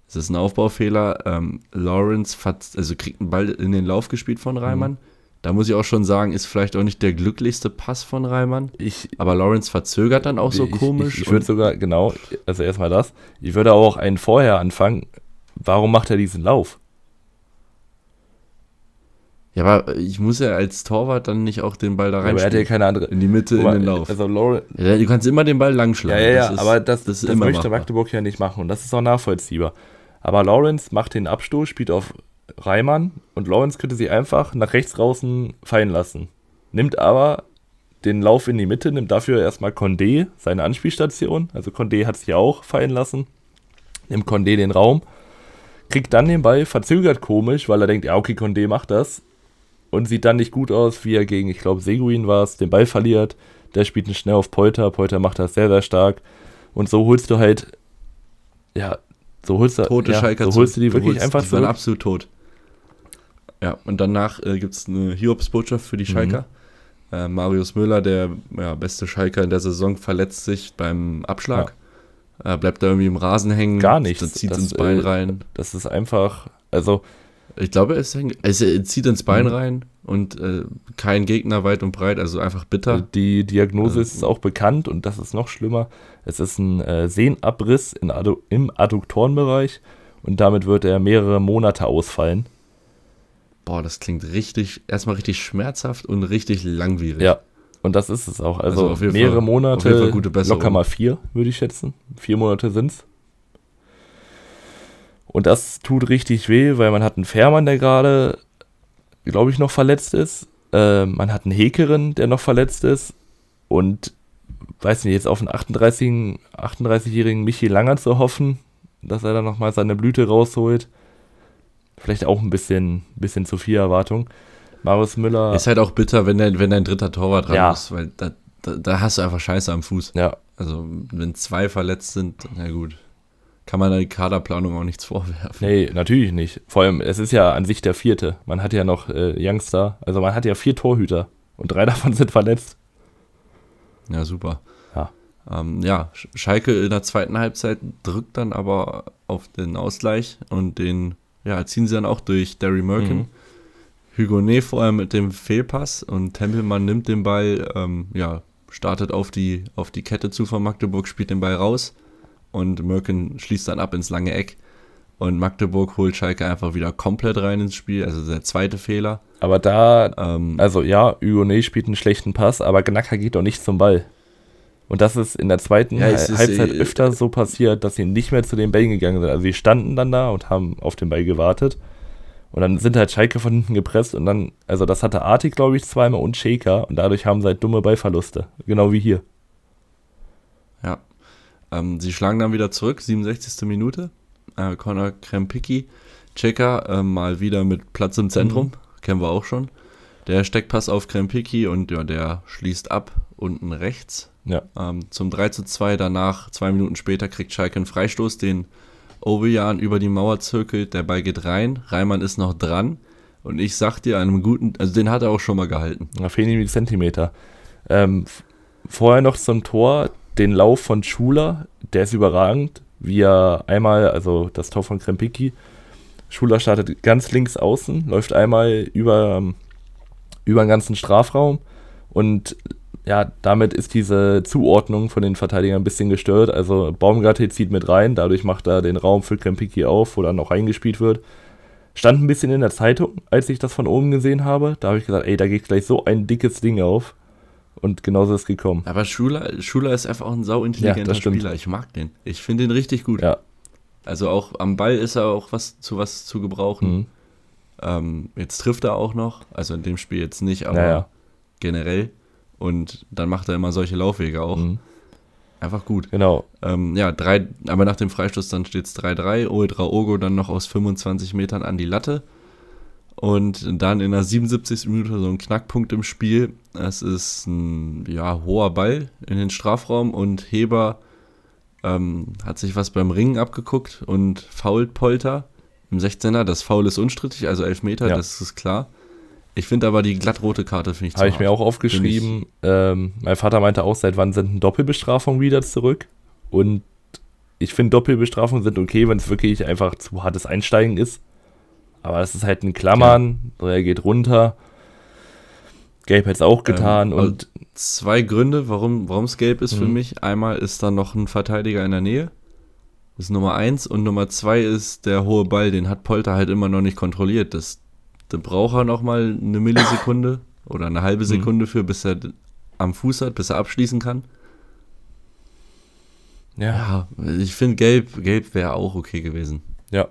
Es ist ein Aufbaufehler. Ähm, Lawrence also kriegt einen Ball in den Lauf gespielt von Reimann. Mhm. Da muss ich auch schon sagen, ist vielleicht auch nicht der glücklichste Pass von Reimann. Ich, aber Lawrence verzögert dann auch so ich, komisch. Ich, ich würde sogar, genau, also erstmal das. Ich würde auch einen vorher anfangen warum macht er diesen Lauf? Ja, aber ich muss ja als Torwart dann nicht auch den Ball da rein. Aber er hat ja keine andere. In die Mitte, mal, in den Lauf. Also Lauren, ja, du kannst immer den Ball langschlagen. Ja, ja, ja, das aber das, das, das möchte machbar. Magdeburg ja nicht machen und das ist auch nachvollziehbar. Aber Lawrence macht den Abstoß, spielt auf Reimann und Lawrence könnte sie einfach nach rechts draußen fallen lassen. Nimmt aber den Lauf in die Mitte, nimmt dafür erstmal Condé, seine Anspielstation. Also Condé hat sich auch fallen lassen. Nimmt Condé den Raum kriegt dann den Ball, verzögert komisch, weil er denkt, ja, okay, Condé macht das. Und sieht dann nicht gut aus, wie er gegen, ich glaube, Seguin war es, den Ball verliert. Der spielt ihn schnell auf Polter. Polter macht das sehr, sehr stark. Und so holst du halt, ja, so holst du, Tote ja, Schalker so holst du die wirklich einfach waren absolut tot. Ja, und danach äh, gibt es eine Hiobsbotschaft für die Schalker. Mhm. Äh, Marius Müller, der ja, beste Schalker in der Saison, verletzt sich beim Abschlag. Ja. Äh, bleibt da irgendwie im Rasen hängen. Gar nicht. Dann zieht das, ins Bein äh, rein. Das ist einfach, also. Ich glaube, es, hängt, also es zieht ins Bein mhm. rein und äh, kein Gegner weit und breit, also einfach bitter. Die Diagnose ist auch bekannt und das ist noch schlimmer. Es ist ein äh, Sehnenabriss in Addu im Adduktorenbereich und damit wird er mehrere Monate ausfallen. Boah, das klingt richtig, erstmal richtig schmerzhaft und richtig langwierig. Ja, und das ist es auch. Also, also mehrere Fall, Monate, locker mal vier, würde ich schätzen. Vier Monate sind es. Und das tut richtig weh, weil man hat einen Fährmann, der gerade, glaube ich, noch verletzt ist. Äh, man hat einen Hekerin, der noch verletzt ist. Und weiß nicht, jetzt auf einen 38-jährigen 38 Michi Langer zu hoffen, dass er dann nochmal seine Blüte rausholt. Vielleicht auch ein bisschen, bisschen zu viel Erwartung. Marius Müller. Ist halt auch bitter, wenn dein, wenn dein dritter Torwart dran ja. ist, weil da, da, da, hast du einfach Scheiße am Fuß. Ja. Also, wenn zwei verletzt sind, na gut. Kann man der Kaderplanung auch nichts vorwerfen. Nee, natürlich nicht. Vor allem, es ist ja an sich der vierte. Man hat ja noch äh, Youngster. Also, man hat ja vier Torhüter. Und drei davon sind verletzt. Ja, super. Ja. Ähm, ja, Schalke in der zweiten Halbzeit drückt dann aber auf den Ausgleich und den ja, ziehen sie dann auch durch Derry Merkin. Mhm. Hugonet vorher mit dem Fehlpass und Tempelmann nimmt den Ball, ähm, ja, startet auf die, auf die Kette zu von Magdeburg, spielt den Ball raus und Merkin schließt dann ab ins lange Eck. Und Magdeburg holt Schalke einfach wieder komplett rein ins Spiel. Also der zweite Fehler. Aber da, ähm, also ja, Hugonet spielt einen schlechten Pass, aber Gnacker geht doch nicht zum Ball. Und das ist in der zweiten ja, Halbzeit ist, öfter so passiert, dass sie nicht mehr zu den Bällen gegangen sind. Also sie standen dann da und haben auf den Ball gewartet. Und dann sind halt Schalke von hinten gepresst und dann, also das hatte Artig, glaube ich, zweimal und Shaker und dadurch haben sie halt dumme Ballverluste. Genau wie hier. Ja. Ähm, sie schlagen dann wieder zurück, 67. Minute. Äh, Conor Krempicki, Checker, äh, mal wieder mit Platz im Zentrum, mhm. kennen wir auch schon. Der Steckpass auf Krempicki und ja, der schließt ab unten rechts. Ja. Ähm, zum 3 zu 2 danach, zwei Minuten später, kriegt Schalke einen Freistoß, den Ovejan über die Mauer zirkelt, der Ball geht rein, Reimann ist noch dran und ich sag dir, einem guten, also den hat er auch schon mal gehalten. Da fehlen ihm die Zentimeter. Ähm, vorher noch zum Tor, den Lauf von Schuler, der ist überragend, wie er einmal, also das Tor von Krempicki, Schuler startet ganz links außen, läuft einmal über, über den ganzen Strafraum und ja, damit ist diese Zuordnung von den Verteidigern ein bisschen gestört. Also Baumgartel zieht mit rein, dadurch macht er den Raum für Krempiki auf, wo dann noch reingespielt wird. Stand ein bisschen in der Zeitung, als ich das von oben gesehen habe. Da habe ich gesagt, ey, da geht gleich so ein dickes Ding auf. Und genauso ist es gekommen. Aber Schuler, Schuler ist einfach auch ein sau intelligenter ja, Spieler. Ich mag den. Ich finde den richtig gut. Ja. Also auch am Ball ist er auch was zu was zu gebrauchen. Mhm. Ähm, jetzt trifft er auch noch. Also in dem Spiel jetzt nicht, aber naja. generell. Und dann macht er immer solche Laufwege auch. Mhm. Einfach gut. Genau. Ähm, ja, drei, aber nach dem Freistoß dann steht es 3-3. Oedra Ogo dann noch aus 25 Metern an die Latte. Und dann in der 77. Minute so ein Knackpunkt im Spiel. Es ist ein ja, hoher Ball in den Strafraum und Heber ähm, hat sich was beim Ringen abgeguckt und fault Polter im 16er. Das Foul ist unstrittig, also 11 Meter, ja. das ist klar. Ich finde aber die glattrote Karte finde ich Habe ich mir auch aufgeschrieben. Ähm, mein Vater meinte auch, seit wann sind Doppelbestrafungen wieder zurück? Und ich finde, Doppelbestrafungen sind okay, wenn es wirklich einfach zu hartes Einsteigen ist. Aber es ist halt ein Klammern, ja. er geht runter. Gelb hat es auch getan. Ähm, und zwei Gründe, warum es gelb ist mhm. für mich. Einmal ist da noch ein Verteidiger in der Nähe. Das ist Nummer eins. Und Nummer zwei ist der hohe Ball, den hat Polter halt immer noch nicht kontrolliert. Das, dann braucht er nochmal eine Millisekunde oder eine halbe mhm. Sekunde für, bis er am Fuß hat, bis er abschließen kann. Ja, ja ich finde, gelb, gelb wäre auch okay gewesen. Ja,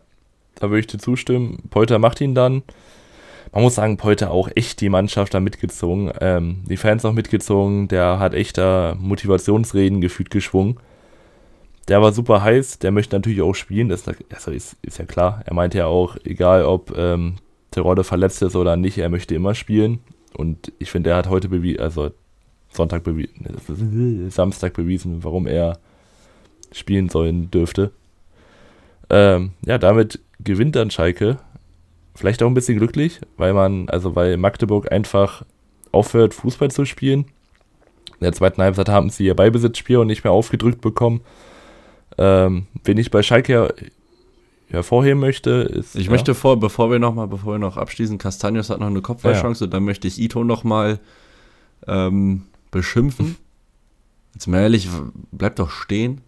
da würde ich dir zustimmen. Polter macht ihn dann. Man muss sagen, Polter auch echt die Mannschaft da mitgezogen. Ähm, die Fans auch mitgezogen. Der hat echter Motivationsreden gefühlt geschwungen. Der war super heiß. Der möchte natürlich auch spielen. Das also ist, ist ja klar. Er meinte ja auch, egal ob ähm, Terodde verletzt ist oder nicht, er möchte immer spielen. Und ich finde, er hat heute bewiesen, also Sonntag bewiesen, Samstag bewiesen, warum er spielen sollen dürfte. Ähm, ja, damit gewinnt dann Schalke. Vielleicht auch ein bisschen glücklich, weil man, also weil Magdeburg einfach aufhört, Fußball zu spielen. In der zweiten Halbzeit haben sie ihr Beibesitzspiel und nicht mehr aufgedrückt bekommen. Ähm, wen ich bei Schalke hervorheben möchte, ist. Ich ja. möchte vor, bevor wir noch mal, bevor wir noch abschließen, Castanios hat noch eine Kopfballchance ja, dann möchte ich Ito noch mal ähm, beschimpfen. Jetzt mal ehrlich, bleibt doch stehen.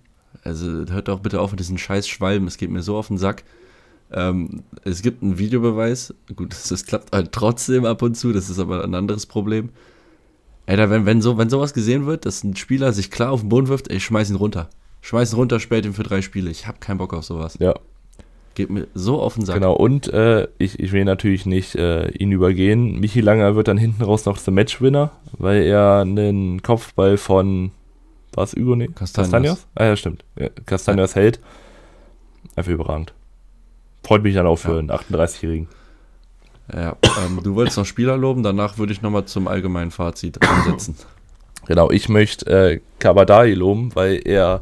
Also hört doch bitte auf mit diesen scheiß Schwalben, es geht mir so auf den Sack. Ähm, es gibt einen Videobeweis. Gut, das, klappt halt trotzdem ab und zu, das ist aber ein anderes Problem. Ey, da, wenn, wenn, so, wenn sowas gesehen wird, dass ein Spieler sich klar auf den Boden wirft, ey, schmeiß ihn runter. Schmeiß ihn runter, spät ihn für drei Spiele. Ich hab keinen Bock auf sowas. Ja, Geht mir so auf den Sack. Genau, und äh, ich, ich will natürlich nicht äh, ihn übergehen. Michi Langer wird dann hinten raus noch zum Matchwinner, weil er einen Kopfball von, was es Hugo? Nee? Castanios. Castanios? Ah ja, stimmt. Ja, Castanios ja. hält. Einfach überragend. Freut mich dann auch für ja. einen 38-Jährigen. Ja, ähm, du wolltest noch Spieler loben, danach würde ich nochmal zum allgemeinen Fazit ansetzen. Genau, ich möchte äh, Kabadai loben, weil er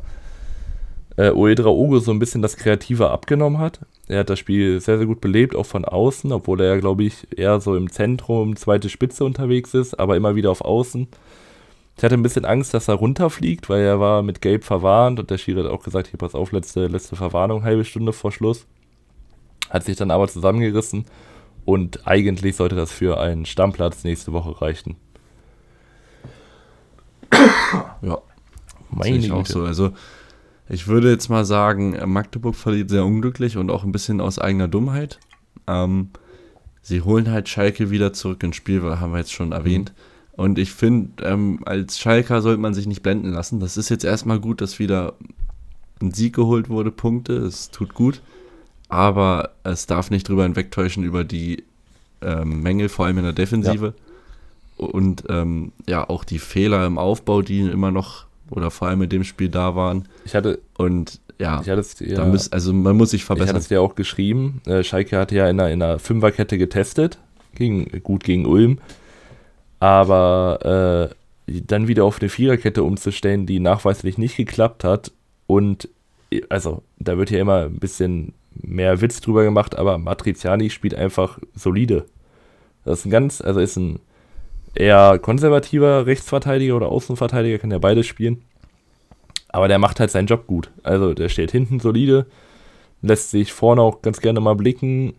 äh, Uedra Ugo so ein bisschen das Kreative abgenommen hat. Er hat das Spiel sehr, sehr gut belebt, auch von außen, obwohl er ja, glaube ich, eher so im Zentrum, zweite Spitze unterwegs ist, aber immer wieder auf Außen. Ich hatte ein bisschen Angst, dass er runterfliegt, weil er war mit Gelb verwarnt und der Schiri hat auch gesagt, hier pass auf, letzte, letzte Verwarnung, halbe Stunde vor Schluss. Hat sich dann aber zusammengerissen und eigentlich sollte das für einen Stammplatz nächste Woche reichen. Ja, meine ich auch so. Also Ich würde jetzt mal sagen, Magdeburg verliert sehr unglücklich und auch ein bisschen aus eigener Dummheit. Ähm, sie holen halt Schalke wieder zurück ins Spiel, haben wir jetzt schon erwähnt. Und ich finde, ähm, als Schalker sollte man sich nicht blenden lassen. Das ist jetzt erstmal gut, dass wieder ein Sieg geholt wurde, Punkte. Es tut gut. Aber es darf nicht drüber hinwegtäuschen über die ähm, Mängel, vor allem in der Defensive. Ja. Und ähm, ja, auch die Fehler im Aufbau, die immer noch oder vor allem in dem Spiel da waren. Ich hatte. Und ja, ich hatte es, ja muss, also man muss sich verbessern. Ich hatte es dir auch geschrieben. Äh, Schalke hatte ja in einer, in einer Fünferkette getestet. Gegen, gut gegen Ulm. Aber äh, dann wieder auf eine Viererkette umzustellen, die nachweislich nicht geklappt hat. Und also, da wird ja immer ein bisschen mehr Witz drüber gemacht, aber Matriziani spielt einfach solide. Das ist ein ganz, also ist ein eher konservativer Rechtsverteidiger oder Außenverteidiger, kann ja beides spielen. Aber der macht halt seinen Job gut. Also der steht hinten solide, lässt sich vorne auch ganz gerne mal blicken.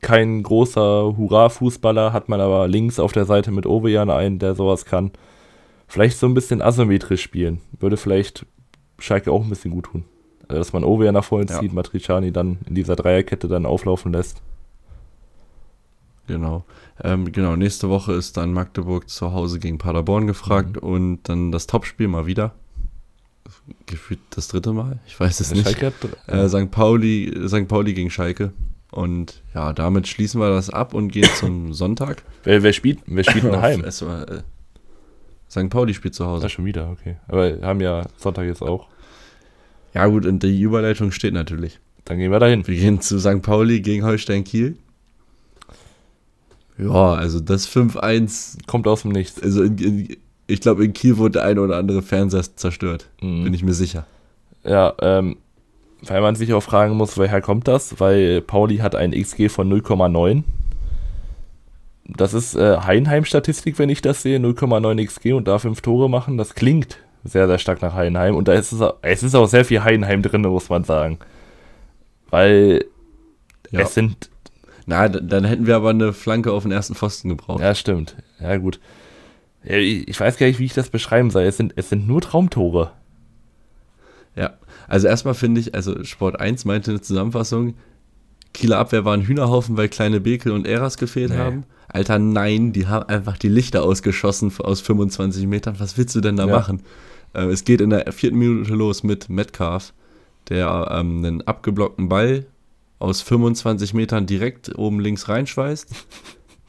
Kein großer Hurra-Fußballer, hat man aber links auf der Seite mit Ovejan einen, der sowas kann. Vielleicht so ein bisschen asymmetrisch spielen. Würde vielleicht Schalke auch ein bisschen gut tun. Also, dass man Ovejan nach vorne zieht, ja. Matriciani dann in dieser Dreierkette dann auflaufen lässt. Genau. Ähm, genau, nächste Woche ist dann Magdeburg zu Hause gegen Paderborn gefragt mhm. und dann das Topspiel mal wieder. Gefühlt das dritte Mal, ich weiß es nicht. Hat, äh, St. Pauli, St. Pauli gegen Schalke. Und ja, damit schließen wir das ab und gehen zum Sonntag. Wer, wer spielt, wer spielt denn heim? Es war, äh, St. Pauli spielt zu Hause. Ja, schon wieder, okay. Aber wir haben ja Sonntag jetzt auch. Ja, gut, und die Überleitung steht natürlich. Dann gehen wir dahin. Wir gehen zu St. Pauli gegen Holstein Kiel. Ja, also das 5-1. Kommt aus dem Nichts. Also in, in, ich glaube, in Kiel wurde der eine oder andere Fernseher zerstört. Mhm. Bin ich mir sicher. Ja, ähm, weil man sich auch fragen muss, woher kommt das? Weil Pauli hat ein XG von 0,9. Das ist äh, Heinheim-Statistik, wenn ich das sehe. 0,9 XG und da fünf Tore machen. Das klingt sehr, sehr stark nach Heidenheim. Und da ist es, es ist auch sehr viel Heidenheim drin, muss man sagen. Weil ja. es sind na, dann hätten wir aber eine Flanke auf den ersten Pfosten gebraucht. Ja, stimmt. Ja, gut. Ich weiß gar nicht, wie ich das beschreiben soll. Es sind, es sind nur Traumtore. Ja, also erstmal finde ich, also Sport 1 meinte eine Zusammenfassung, Kieler Abwehr war ein Hühnerhaufen, weil kleine Bekel und Eras gefehlt nee. haben. Alter, nein, die haben einfach die Lichter ausgeschossen aus 25 Metern. Was willst du denn da ja. machen? Äh, es geht in der vierten Minute los mit Metcalf, der ähm, einen abgeblockten Ball aus 25 Metern direkt oben links reinschweißt.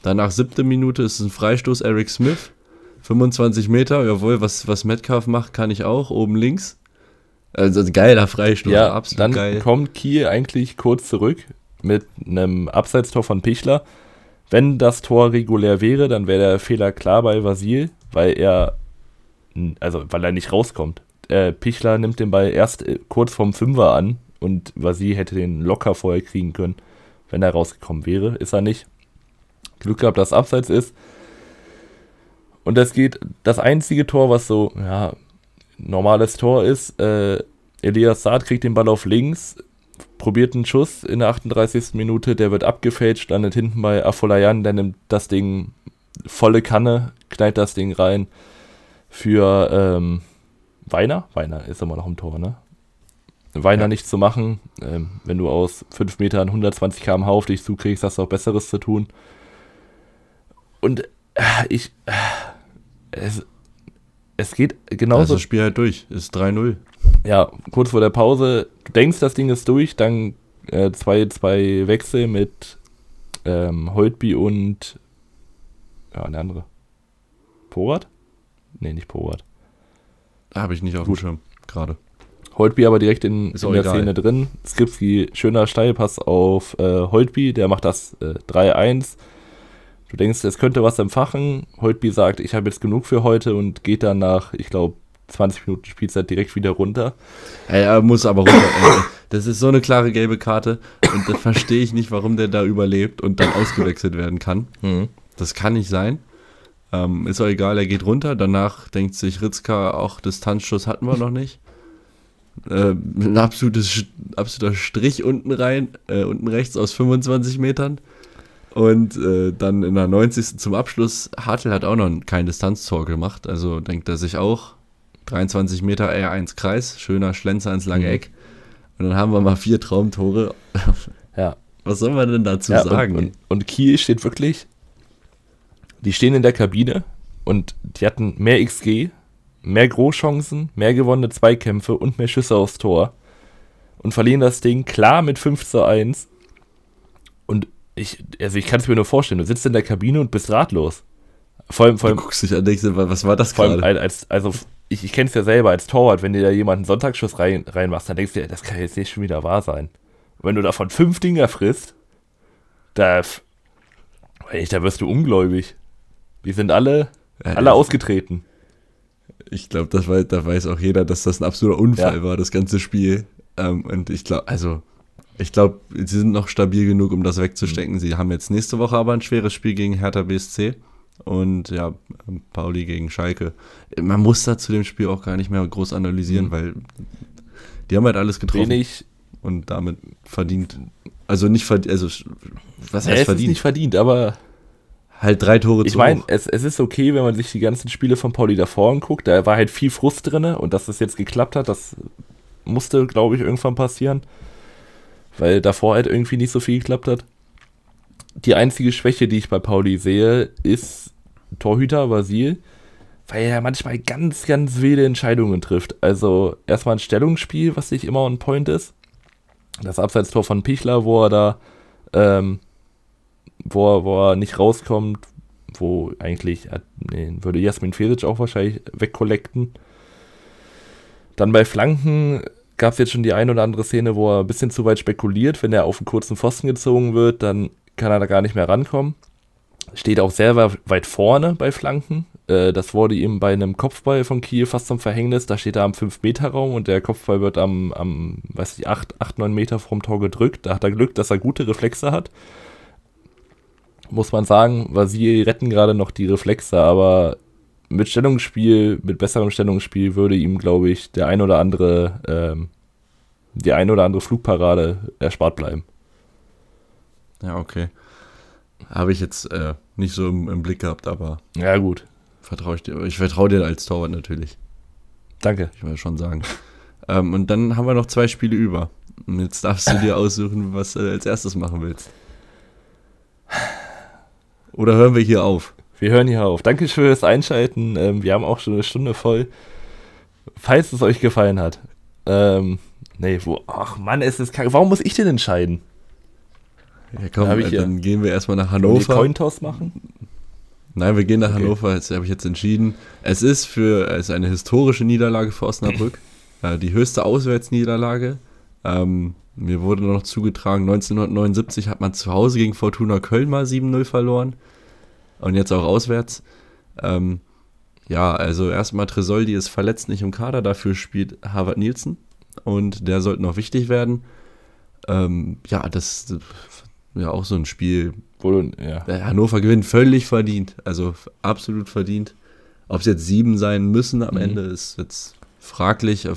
Danach siebte Minute ist ein Freistoß Eric Smith. 25 Meter, jawohl, was, was Metcalf macht, kann ich auch, oben links. Also geiler Freistoß, ja, absolut dann geil. kommt Kiel eigentlich kurz zurück mit einem Abseitstor von Pichler. Wenn das Tor regulär wäre, dann wäre der Fehler klar bei Vasil, weil er, also weil er nicht rauskommt. Äh, Pichler nimmt den Ball erst äh, kurz vorm Fünfer an, und Vasi hätte den locker vorher kriegen können, wenn er rausgekommen wäre. Ist er nicht. Glück gehabt, dass Abseits ist. Und das geht, das einzige Tor, was so, ja, normales Tor ist, äh, Elias Saad kriegt den Ball auf links, probiert einen Schuss in der 38. Minute, der wird abgefälscht, landet hinten bei Afolayan, der nimmt das Ding volle Kanne, knallt das Ding rein für ähm, Weiner. Weiner ist immer noch im Tor, ne? Weiner ja. nicht zu machen. Ähm, wenn du aus 5 Metern 120 km/h auf dich zukriegst, hast du auch Besseres zu tun. Und äh, ich. Äh, es, es geht genauso. Also das Spiel halt durch, ist 3-0. Ja, kurz vor der Pause, du denkst, das Ding ist durch, dann äh, zwei, zwei Wechsel mit ähm, Holtby und. Ja, eine andere. Porat? Nee, nicht Porat. Habe ich nicht auf dem Schirm, gerade. Holtby aber direkt in, in der egal. Szene drin. Skripski, schöner Steilpass auf äh, Holtby, der macht das äh, 3-1. Du denkst, es könnte was empfachen. Holtby sagt, ich habe jetzt genug für heute und geht dann nach, ich glaube, 20 Minuten Spielzeit direkt wieder runter. Er muss aber runter. das ist so eine klare gelbe Karte und da verstehe ich nicht, warum der da überlebt und dann ausgewechselt werden kann. Mhm. Das kann nicht sein. Ähm, ist auch egal, er geht runter. Danach denkt sich Ritzka, auch Distanzschuss hatten wir noch nicht äh, ein absolutes, absoluter Strich unten rein, äh, unten rechts aus 25 Metern. Und äh, dann in der 90. zum Abschluss, Hartl hat auch noch kein Distanztor gemacht, also denkt er sich auch, 23 Meter R1 Kreis, schöner Schlenzer ins lange mhm. Eck. Und dann haben wir mal vier Traumtore. Ja. Was soll man denn dazu ja, sagen? Und, und, und Kiel steht wirklich, die stehen in der Kabine und die hatten mehr XG, mehr Großchancen, mehr gewonnene Zweikämpfe und mehr Schüsse aufs Tor und verlieren das Ding klar mit 5 zu 1. Und ich, also ich kann es mir nur vorstellen, du sitzt in der Kabine und bist ratlos. Vor allem, vor allem, du guckst dich an, denkst, was war das gerade? Als, also ich, ich kenne es ja selber als Torwart, wenn dir da jemand einen Sonntagsschuss rein, reinmachst, dann denkst du, das kann jetzt nicht schon wieder wahr sein. Und wenn du davon fünf Dinger frisst, da, da wirst du ungläubig. Die sind alle, alle ausgetreten. Ich glaube, da weiß auch jeder, dass das ein absoluter Unfall ja. war, das ganze Spiel. Ähm, und ich glaube, also, ich glaube, sie sind noch stabil genug, um das wegzustecken. Mhm. Sie haben jetzt nächste Woche aber ein schweres Spiel gegen Hertha BSC. Und ja, Pauli gegen Schalke. Man muss da zu dem Spiel auch gar nicht mehr groß analysieren, mhm. weil die haben halt alles getroffen. Wenig. Und damit verdient. Also nicht verdient, also was heißt ja, es verdient? Ist nicht verdient, aber halt drei Tore Ich meine, es, es ist okay, wenn man sich die ganzen Spiele von Pauli davor anguckt. Da war halt viel Frust drin und dass das jetzt geklappt hat, das musste, glaube ich, irgendwann passieren. Weil davor halt irgendwie nicht so viel geklappt hat. Die einzige Schwäche, die ich bei Pauli sehe, ist Torhüter Vasil, weil er manchmal ganz, ganz wilde Entscheidungen trifft. Also erstmal ein Stellungsspiel, was nicht immer on point ist. Das Abseitstor von Pichler, wo er da, ähm, wo, er, wo er nicht rauskommt, wo eigentlich, nee, würde Jasmin Fesic auch wahrscheinlich wegkollekten. Dann bei Flanken gab es jetzt schon die ein oder andere Szene, wo er ein bisschen zu weit spekuliert. Wenn er auf einen kurzen Pfosten gezogen wird, dann kann er da gar nicht mehr rankommen. Steht auch sehr weit vorne bei Flanken. Äh, das wurde ihm bei einem Kopfball von Kiel fast zum Verhängnis. Da steht er am 5-Meter-Raum und der Kopfball wird am, am weiß ich, 8, 8, 9 Meter vom Tor gedrückt. Da hat er Glück, dass er gute Reflexe hat. Muss man sagen, Vasil retten gerade noch die Reflexe, aber mit Stellungsspiel, mit besserem Stellungsspiel würde ihm, glaube ich, der ein oder andere, ähm, die ein oder andere Flugparade erspart bleiben. Ja, okay. Habe ich jetzt äh, nicht so im, im, Blick gehabt, aber. Ja, gut. Vertraue ich dir. Ich vertraue dir als Torwart natürlich. Danke. Ich will schon sagen. ähm, und dann haben wir noch zwei Spiele über. Und jetzt darfst du dir aussuchen, was du als erstes machen willst. Oder hören wir hier auf? Wir hören hier auf. Danke fürs Einschalten. Ähm, wir haben auch schon eine Stunde voll. Falls es euch gefallen hat. Ähm, nee, wo. Ach Mann, es ist kacke. Warum muss ich denn entscheiden? Ja, komm, dann, dann gehen wir erstmal nach Hannover. Die Cointoss machen? Nein, wir gehen nach okay. Hannover. Jetzt habe ich jetzt entschieden. Es ist für es ist eine historische Niederlage für Osnabrück. äh, die höchste Auswärtsniederlage. Ähm, mir wurde noch zugetragen, 1979 hat man zu Hause gegen Fortuna Köln mal 7-0 verloren und jetzt auch auswärts. Ähm, ja, also erstmal Tresoldi ist verletzt, nicht im Kader, dafür spielt Harvard Nielsen und der sollte noch wichtig werden. Ähm, ja, das ist ja auch so ein Spiel. Wo, ja. Hannover gewinnt völlig verdient, also absolut verdient. Ob es jetzt sieben sein müssen am mhm. Ende, ist jetzt fraglich.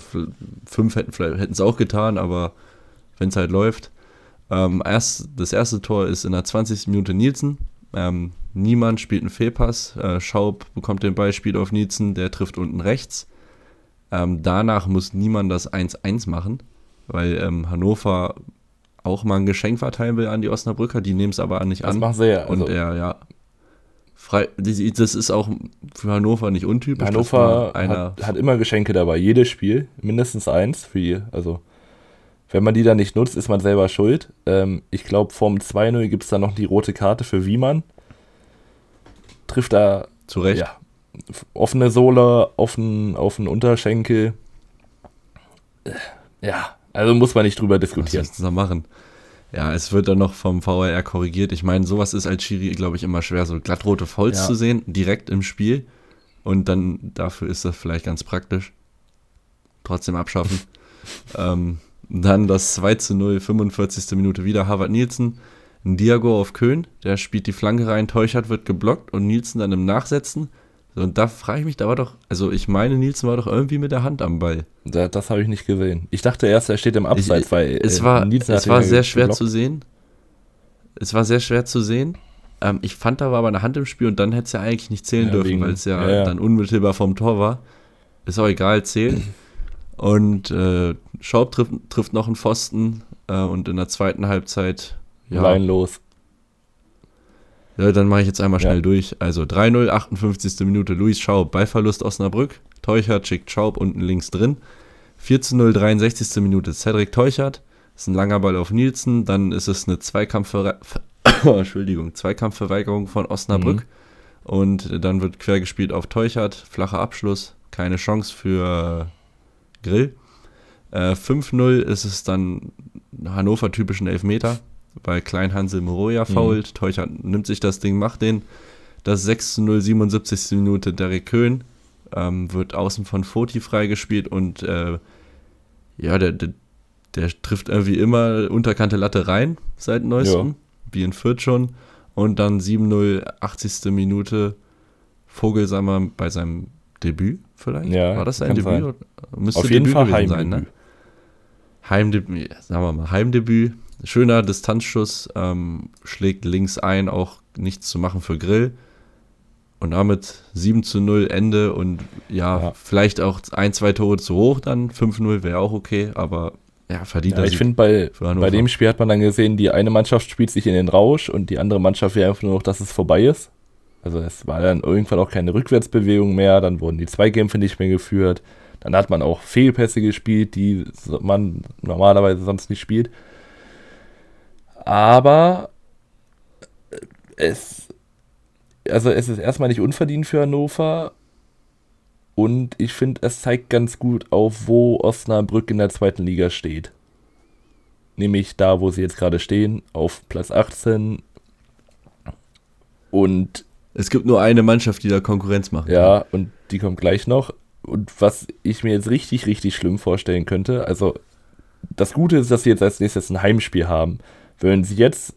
Fünf hätten es auch getan, aber wenn es halt läuft. Ähm, erst, das erste Tor ist in der 20. Minute Nielsen. Ähm, niemand spielt einen Fehlpass. Äh, Schaub bekommt den Ball, spielt auf Nielsen, der trifft unten rechts. Ähm, danach muss niemand das 1-1 machen, weil ähm, Hannover auch mal ein Geschenk verteilen will an die Osnabrücker. Die nehmen es aber nicht an. Das machen sie ja. Also. Und er, ja. Frei, das ist auch für Hannover nicht untypisch. Hannover hat, hat, immer Geschenke dabei. Jedes Spiel, mindestens eins für je, also wenn man die dann nicht nutzt, ist man selber schuld. Ähm, ich glaube, vorm 2-0 gibt es dann noch die rote Karte für Wiemann. Trifft da. Zu Recht. Ja. Offene Sohle, offen, auf den Unterschenkel. Äh, ja, also muss man nicht drüber diskutieren. Was da machen? Ja, es wird dann noch vom VRR korrigiert. Ich meine, sowas ist als Schiri, glaube ich, immer schwer, so glattrote Fouls ja. zu sehen, direkt im Spiel. Und dann dafür ist das vielleicht ganz praktisch. Trotzdem abschaffen. ähm, dann das 2 zu 0, 45. Minute wieder Harvard Nielsen. Ein Diago auf Köhn, der spielt die Flanke rein, Teuchert wird geblockt und Nielsen dann im Nachsetzen. Und da frage ich mich, da war doch, also ich meine, Nielsen war doch irgendwie mit der Hand am Ball. Da, das habe ich nicht gesehen. Ich dachte erst, er steht im Abseits, ich, weil es war, Nielsen es war sehr schwer geblockt. zu sehen. Es war sehr schwer zu sehen. Ähm, ich fand, da war aber eine Hand im Spiel und dann hätte es ja eigentlich nicht zählen ja, dürfen, weil es ja, ja, ja, dann unmittelbar vom Tor war. ist auch egal, zählt. Und äh, Schaub trifft, trifft noch einen Pfosten äh, und in der zweiten Halbzeit. Ja, Rein los. Ja, dann mache ich jetzt einmal schnell ja. durch. Also 3-0, 58. Minute, Luis Schaub, Ballverlust Osnabrück. Teuchert schickt Schaub unten links drin. 4-0, 63. Minute, Cedric Teuchert. Ist ein langer Ball auf Nielsen. Dann ist es eine Zweikampfver Entschuldigung, Zweikampfverweigerung von Osnabrück. Mhm. Und dann wird quer gespielt auf Teuchert. Flacher Abschluss. Keine Chance für Grill. Äh, 5-0 ist es dann Hannover-typischen Elfmeter, weil Klein Hansel Moroja mhm. fault. Mhm. Teuchert nimmt sich das Ding, macht den. Das 6-0, 77. Minute Derek Köhn ähm, wird außen von Foti freigespielt und äh, ja, der, der, der, trifft irgendwie immer unterkante Latte rein seit neuestem, ja. wie in Fürth schon. Und dann 7-0, 80. Minute Vogelsammer bei seinem Debüt vielleicht? Ja, War das sein Debüt? Auf jeden Debüt Fall Heimdebüt. Sein, ne? Heimdebüt, sagen wir mal, Heimdebüt. Schöner Distanzschuss, ähm, schlägt links ein, auch nichts zu machen für Grill. Und damit 7 zu 0 Ende und ja, ja. vielleicht auch ein, zwei Tore zu hoch dann. 5-0 wäre auch okay, aber ja, verdient ja, Ich finde, bei, bei dem Spiel hat man dann gesehen, die eine Mannschaft spielt sich in den Rausch und die andere Mannschaft will einfach nur noch, dass es vorbei ist. Also es war dann irgendwann auch keine Rückwärtsbewegung mehr, dann wurden die Zweikämpfe nicht mehr geführt. Dann hat man auch Fehlpässe gespielt, die man normalerweise sonst nicht spielt. Aber es also es ist erstmal nicht unverdient für Hannover. Und ich finde, es zeigt ganz gut auf, wo Osnabrück in der zweiten Liga steht. Nämlich da, wo sie jetzt gerade stehen, auf Platz 18. Und es gibt nur eine Mannschaft, die da Konkurrenz macht. Ja, und die kommt gleich noch. Und was ich mir jetzt richtig, richtig schlimm vorstellen könnte, also das Gute ist, dass sie jetzt als nächstes ein Heimspiel haben. Wenn sie jetzt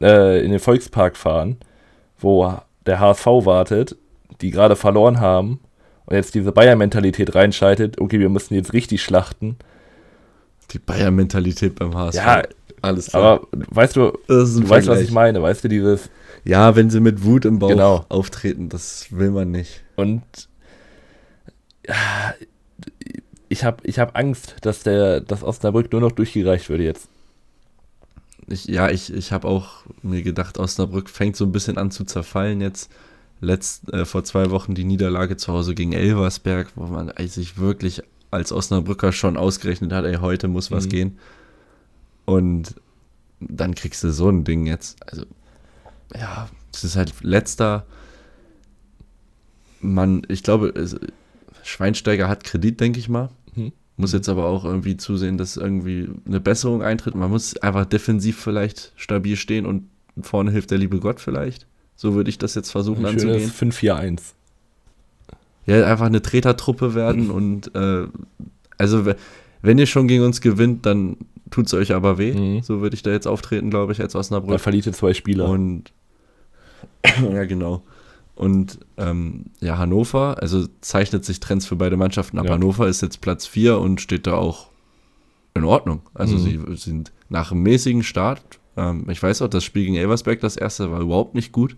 äh, in den Volkspark fahren, wo der HSV wartet, die gerade verloren haben und jetzt diese Bayern-Mentalität reinschaltet, okay, wir müssen jetzt richtig schlachten. Die Bayern-Mentalität beim HSV. Ja, alles klar. Aber weißt du, du weißt, was ich meine, weißt du, dieses. Ja, wenn sie mit Wut im Bauch genau. auftreten, das will man nicht. Und ich habe ich hab Angst, dass der dass Osnabrück nur noch durchgereicht würde jetzt ich, ja, ich, ich habe auch mir gedacht, Osnabrück fängt so ein bisschen an zu zerfallen jetzt. Letzt, äh, vor zwei Wochen die Niederlage zu Hause gegen Elversberg, wo man sich wirklich als Osnabrücker schon ausgerechnet hat, ey, heute muss was mhm. gehen. Und dann kriegst du so ein Ding jetzt. Also, ja, es ist halt letzter. Man, ich glaube, Schweinsteiger hat Kredit, denke ich mal. Muss mhm. jetzt aber auch irgendwie zusehen, dass irgendwie eine Besserung eintritt. Man muss einfach defensiv vielleicht stabil stehen und vorne hilft der liebe Gott vielleicht. So würde ich das jetzt versuchen Ein anzugehen. 5-4-1. Ja, einfach eine Tretertruppe werden und äh, also wenn ihr schon gegen uns gewinnt, dann tut es euch aber weh. Mhm. So würde ich da jetzt auftreten, glaube ich, als Osnabrück. Dann verliert zwei Spieler. Und ja, genau. Und ähm, ja, Hannover, also zeichnet sich Trends für beide Mannschaften ab. Ja. Hannover ist jetzt Platz 4 und steht da auch in Ordnung. Also mhm. sie sind nach einem mäßigen Start. Ähm, ich weiß auch, das Spiel gegen Elversberg, das erste, war überhaupt nicht gut.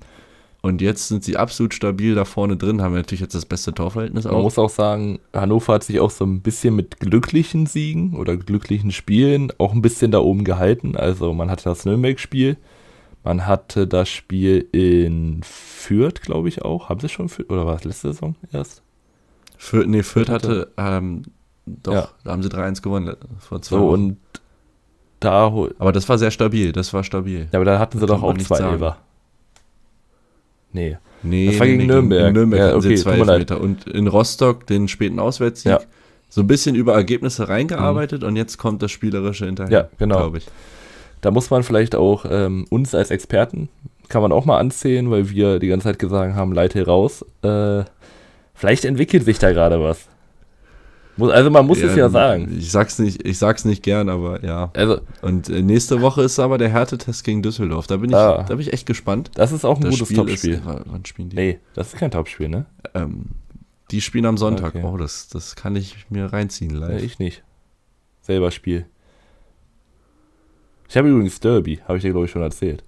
Und jetzt sind sie absolut stabil da vorne drin, haben natürlich jetzt das beste Torverhältnis auch. Man muss auch sagen, Hannover hat sich auch so ein bisschen mit glücklichen Siegen oder glücklichen Spielen auch ein bisschen da oben gehalten. Also man hatte das Nürnberg-Spiel, man hatte das Spiel in Fürth, glaube ich, auch. Haben sie schon Fürth? Oder war es letzte Saison erst? Fürth, nee, Fürth hatte, ähm, doch, ja. da haben sie 3-1 gewonnen vor zwei so, Wochen. und da. Aber das war sehr stabil, das war stabil. Ja, aber da hatten sie doch auch zwei Elber. Nee. Nee, das war gegen nee, Nürnberg. In Nürnberg ja, okay, zwei Elfmeter. Und in Rostock den späten Auswärtssieg. Ja. So ein bisschen über Ergebnisse reingearbeitet mhm. und jetzt kommt das Spielerische hinterher. Ja, genau. Da muss man vielleicht auch ähm, uns als Experten, kann man auch mal anzählen, weil wir die ganze Zeit gesagt haben, leite raus. Äh, vielleicht entwickelt sich da gerade was. Also man muss ja, es ja sagen. Ich sag's nicht, ich sag's nicht gern, aber ja. Also, und äh, nächste Woche ist aber der Härtetest gegen Düsseldorf. Da bin ich, ah, da bin ich echt gespannt. Das ist auch ein das gutes Spiel Topspiel. Ist, wann spielen die? Nee, das ist kein Topspiel, ne? Ähm, die spielen am Sonntag. Okay. Oh, das, das kann ich mir reinziehen live. Ja, ich nicht. Selber Spiel. Ich habe übrigens Derby, habe ich dir, glaube ich, schon erzählt.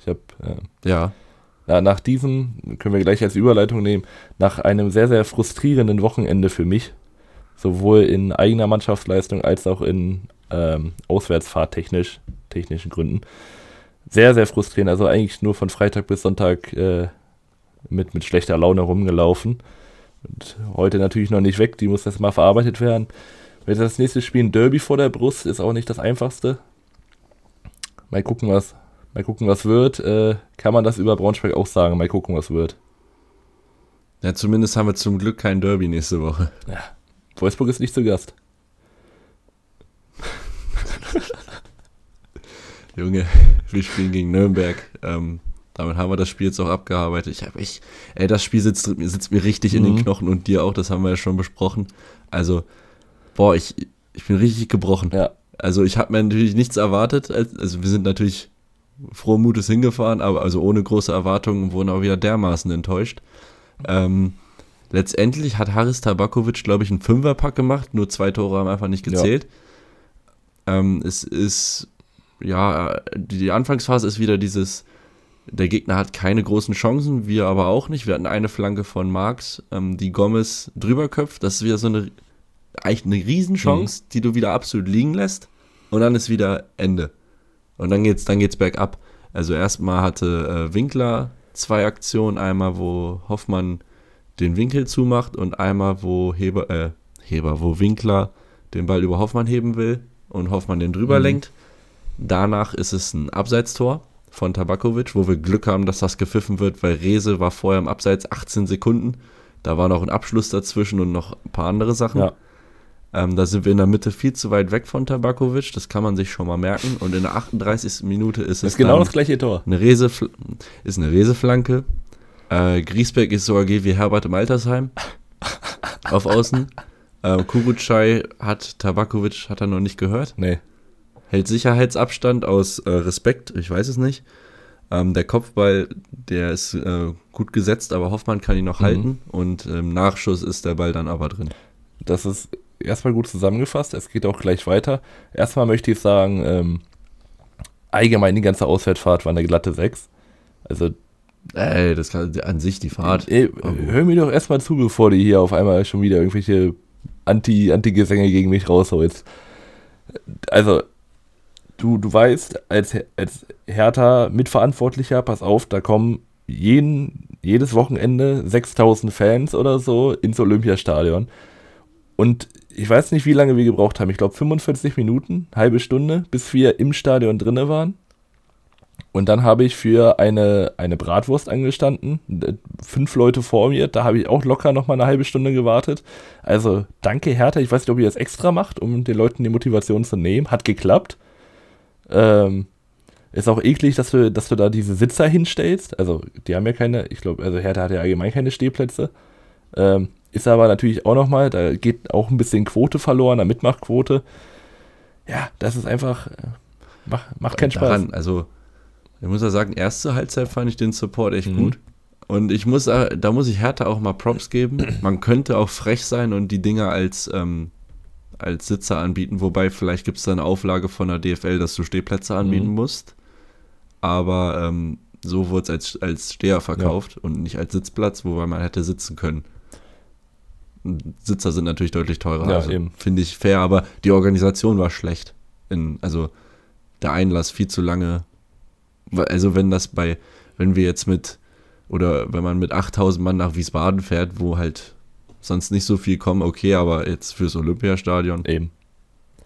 Ich habe. Äh, ja. na, nach diesem, können wir gleich als Überleitung nehmen, nach einem sehr, sehr frustrierenden Wochenende für mich, sowohl in eigener Mannschaftsleistung als auch in ähm, Auswärtsfahrttechnisch, technischen Gründen, sehr, sehr frustrierend. Also eigentlich nur von Freitag bis Sonntag äh, mit, mit schlechter Laune rumgelaufen. Und heute natürlich noch nicht weg, die muss erstmal verarbeitet werden. Wenn das nächste Spiel ein Derby vor der Brust ist auch nicht das einfachste. Mal gucken, was, mal gucken, was wird. Äh, kann man das über Braunschweig auch sagen? Mal gucken, was wird. Ja, zumindest haben wir zum Glück kein Derby nächste Woche. Ja. Wolfsburg ist nicht zu Gast. Junge, wir spielen gegen Nürnberg. Ähm, damit haben wir das Spiel jetzt auch abgearbeitet. Ich habe ich, ey, das Spiel sitzt, sitzt mir richtig mhm. in den mhm. Knochen und dir auch, das haben wir ja schon besprochen. Also, boah, ich, ich bin richtig gebrochen. Ja. Also, ich habe mir natürlich nichts erwartet. Also, wir sind natürlich frohen Mutes hingefahren, aber also ohne große Erwartungen wurden auch wieder dermaßen enttäuscht. Ähm, letztendlich hat Haris Tabakovic, glaube ich, einen Fünferpack gemacht, nur zwei Tore haben einfach nicht gezählt. Ja. Ähm, es ist, ja, die Anfangsphase ist wieder dieses der Gegner hat keine großen Chancen, wir aber auch nicht. Wir hatten eine Flanke von Marx, ähm, die Gomez drüber köpft. Das ist wieder so eine, eigentlich eine Riesenchance, mhm. die du wieder absolut liegen lässt. Und dann ist wieder Ende. Und dann geht's, dann geht's bergab. Also erstmal hatte äh, Winkler zwei Aktionen. Einmal, wo Hoffmann den Winkel zumacht und einmal, wo Heber, äh, Heber, wo Winkler den Ball über Hoffmann heben will und Hoffmann den drüber mhm. lenkt. Danach ist es ein Abseitstor von Tabakovic, wo wir Glück haben, dass das gepfiffen wird, weil Rese war vorher im Abseits 18 Sekunden. Da war noch ein Abschluss dazwischen und noch ein paar andere Sachen. Ja. Ähm, da sind wir in der Mitte viel zu weit weg von Tabakovic, das kann man sich schon mal merken. Und in der 38. Minute ist es. Das ist genau das gleiche Tor. Eine Rese, ist eine Reseflanke. Äh, Griesbeck ist so AG wie Herbert im Altersheim. auf Außen. Äh, Kurucay hat Tabakovic, hat er noch nicht gehört. Nee hält Sicherheitsabstand aus äh, Respekt, ich weiß es nicht. Ähm, der Kopfball, der ist äh, gut gesetzt, aber Hoffmann kann ihn noch mhm. halten und im Nachschuss ist der Ball dann aber drin. Das ist erstmal gut zusammengefasst, es geht auch gleich weiter. Erstmal möchte ich sagen, ähm, allgemein die ganze Auswärtsfahrt war eine glatte 6. Also Ey, das kann an sich die Fahrt. Ey, hör mir doch erstmal zu, bevor du hier auf einmal schon wieder irgendwelche Anti-Gesänge Anti gegen mich rausholst. Also, du, du weißt, als, als Hertha-Mitverantwortlicher, pass auf, da kommen jeden, jedes Wochenende 6000 Fans oder so ins Olympiastadion. Und ich weiß nicht, wie lange wir gebraucht haben. Ich glaube 45 Minuten, halbe Stunde, bis wir im Stadion drinne waren. Und dann habe ich für eine, eine Bratwurst angestanden. Fünf Leute vor mir, da habe ich auch locker noch mal eine halbe Stunde gewartet. Also danke Hertha. Ich weiß nicht, ob ihr das extra macht, um den Leuten die Motivation zu nehmen. Hat geklappt. Ähm, ist auch eklig, dass du, dass du da diese Sitzer hinstellst. Also, die haben ja keine, ich glaube, also Hertha hat ja allgemein keine Stehplätze. Ähm, ist aber natürlich auch nochmal, da geht auch ein bisschen Quote verloren, eine Mitmachquote. Ja, das ist einfach, äh, macht, macht keinen Daran, Spaß. Also, ich muss ja sagen, erste Halbzeit fand ich den Support echt mhm. gut. Und ich muss, äh, da muss ich Hertha auch mal Props geben. Man könnte auch frech sein und die Dinger als ähm, als Sitzer anbieten, wobei vielleicht gibt es da eine Auflage von der DFL, dass du Stehplätze anbieten mhm. musst. Aber ähm, so wurde es als, als Steher verkauft ja. und nicht als Sitzplatz, wobei man hätte sitzen können. Sitzer sind natürlich deutlich teurer. Ja, also, Finde ich fair, aber die Organisation war schlecht. In, also der Einlass viel zu lange. Also wenn das bei, wenn wir jetzt mit, oder wenn man mit 8000 Mann nach Wiesbaden fährt, wo halt sonst nicht so viel kommen, okay, aber jetzt fürs Olympiastadion. Eben.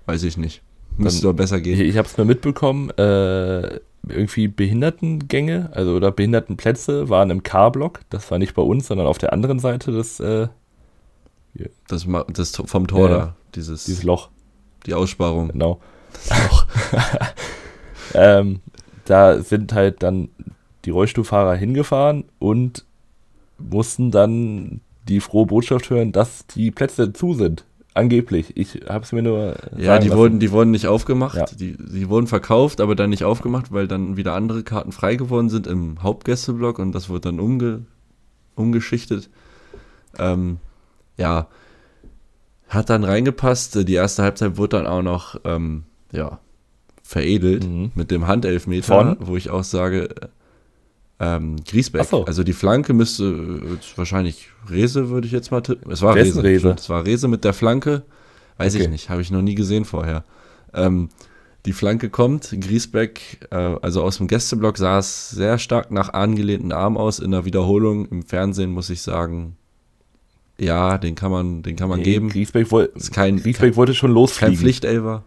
Weiß ich nicht. Müsste doch besser gehen. Ich, ich habe es nur mitbekommen, äh, irgendwie Behindertengänge, also oder Behindertenplätze waren im K-Block. Das war nicht bei uns, sondern auf der anderen Seite des äh, das, das vom Tor ja, da, dieses, dieses Loch. Die Aussparung. Genau. Das Loch. ähm, da sind halt dann die Rollstuhlfahrer hingefahren und mussten dann die frohe Botschaft hören, dass die Plätze zu sind. Angeblich. Ich habe es mir nur. Ja, die wurden, die wurden nicht aufgemacht. Ja. Die, die wurden verkauft, aber dann nicht aufgemacht, weil dann wieder andere Karten frei geworden sind im Hauptgästeblock und das wurde dann umge, umgeschichtet. Ähm, ja, hat dann reingepasst. Die erste Halbzeit wurde dann auch noch ähm, ja, veredelt mhm. mit dem Handelfmeter, Von? wo ich auch sage, Ähm, Griesbeck. So. Also die Flanke müsste äh, wahrscheinlich Rese, würde ich jetzt mal tippen. Es war Rese. Rese. Es war Rese mit der Flanke. Weiß okay. ich nicht, habe ich noch nie gesehen vorher. Ähm, die Flanke kommt, Griesbeck, äh, also aus dem Gästeblock, sah es sehr stark nach angelehnten Arm aus. In der Wiederholung im Fernsehen muss ich sagen, ja, den kann man, den kann man nee, geben. Griesbeck, woll, kein, Griesbeck kein, wollte schon losfliegen. Kein Pflichtelver.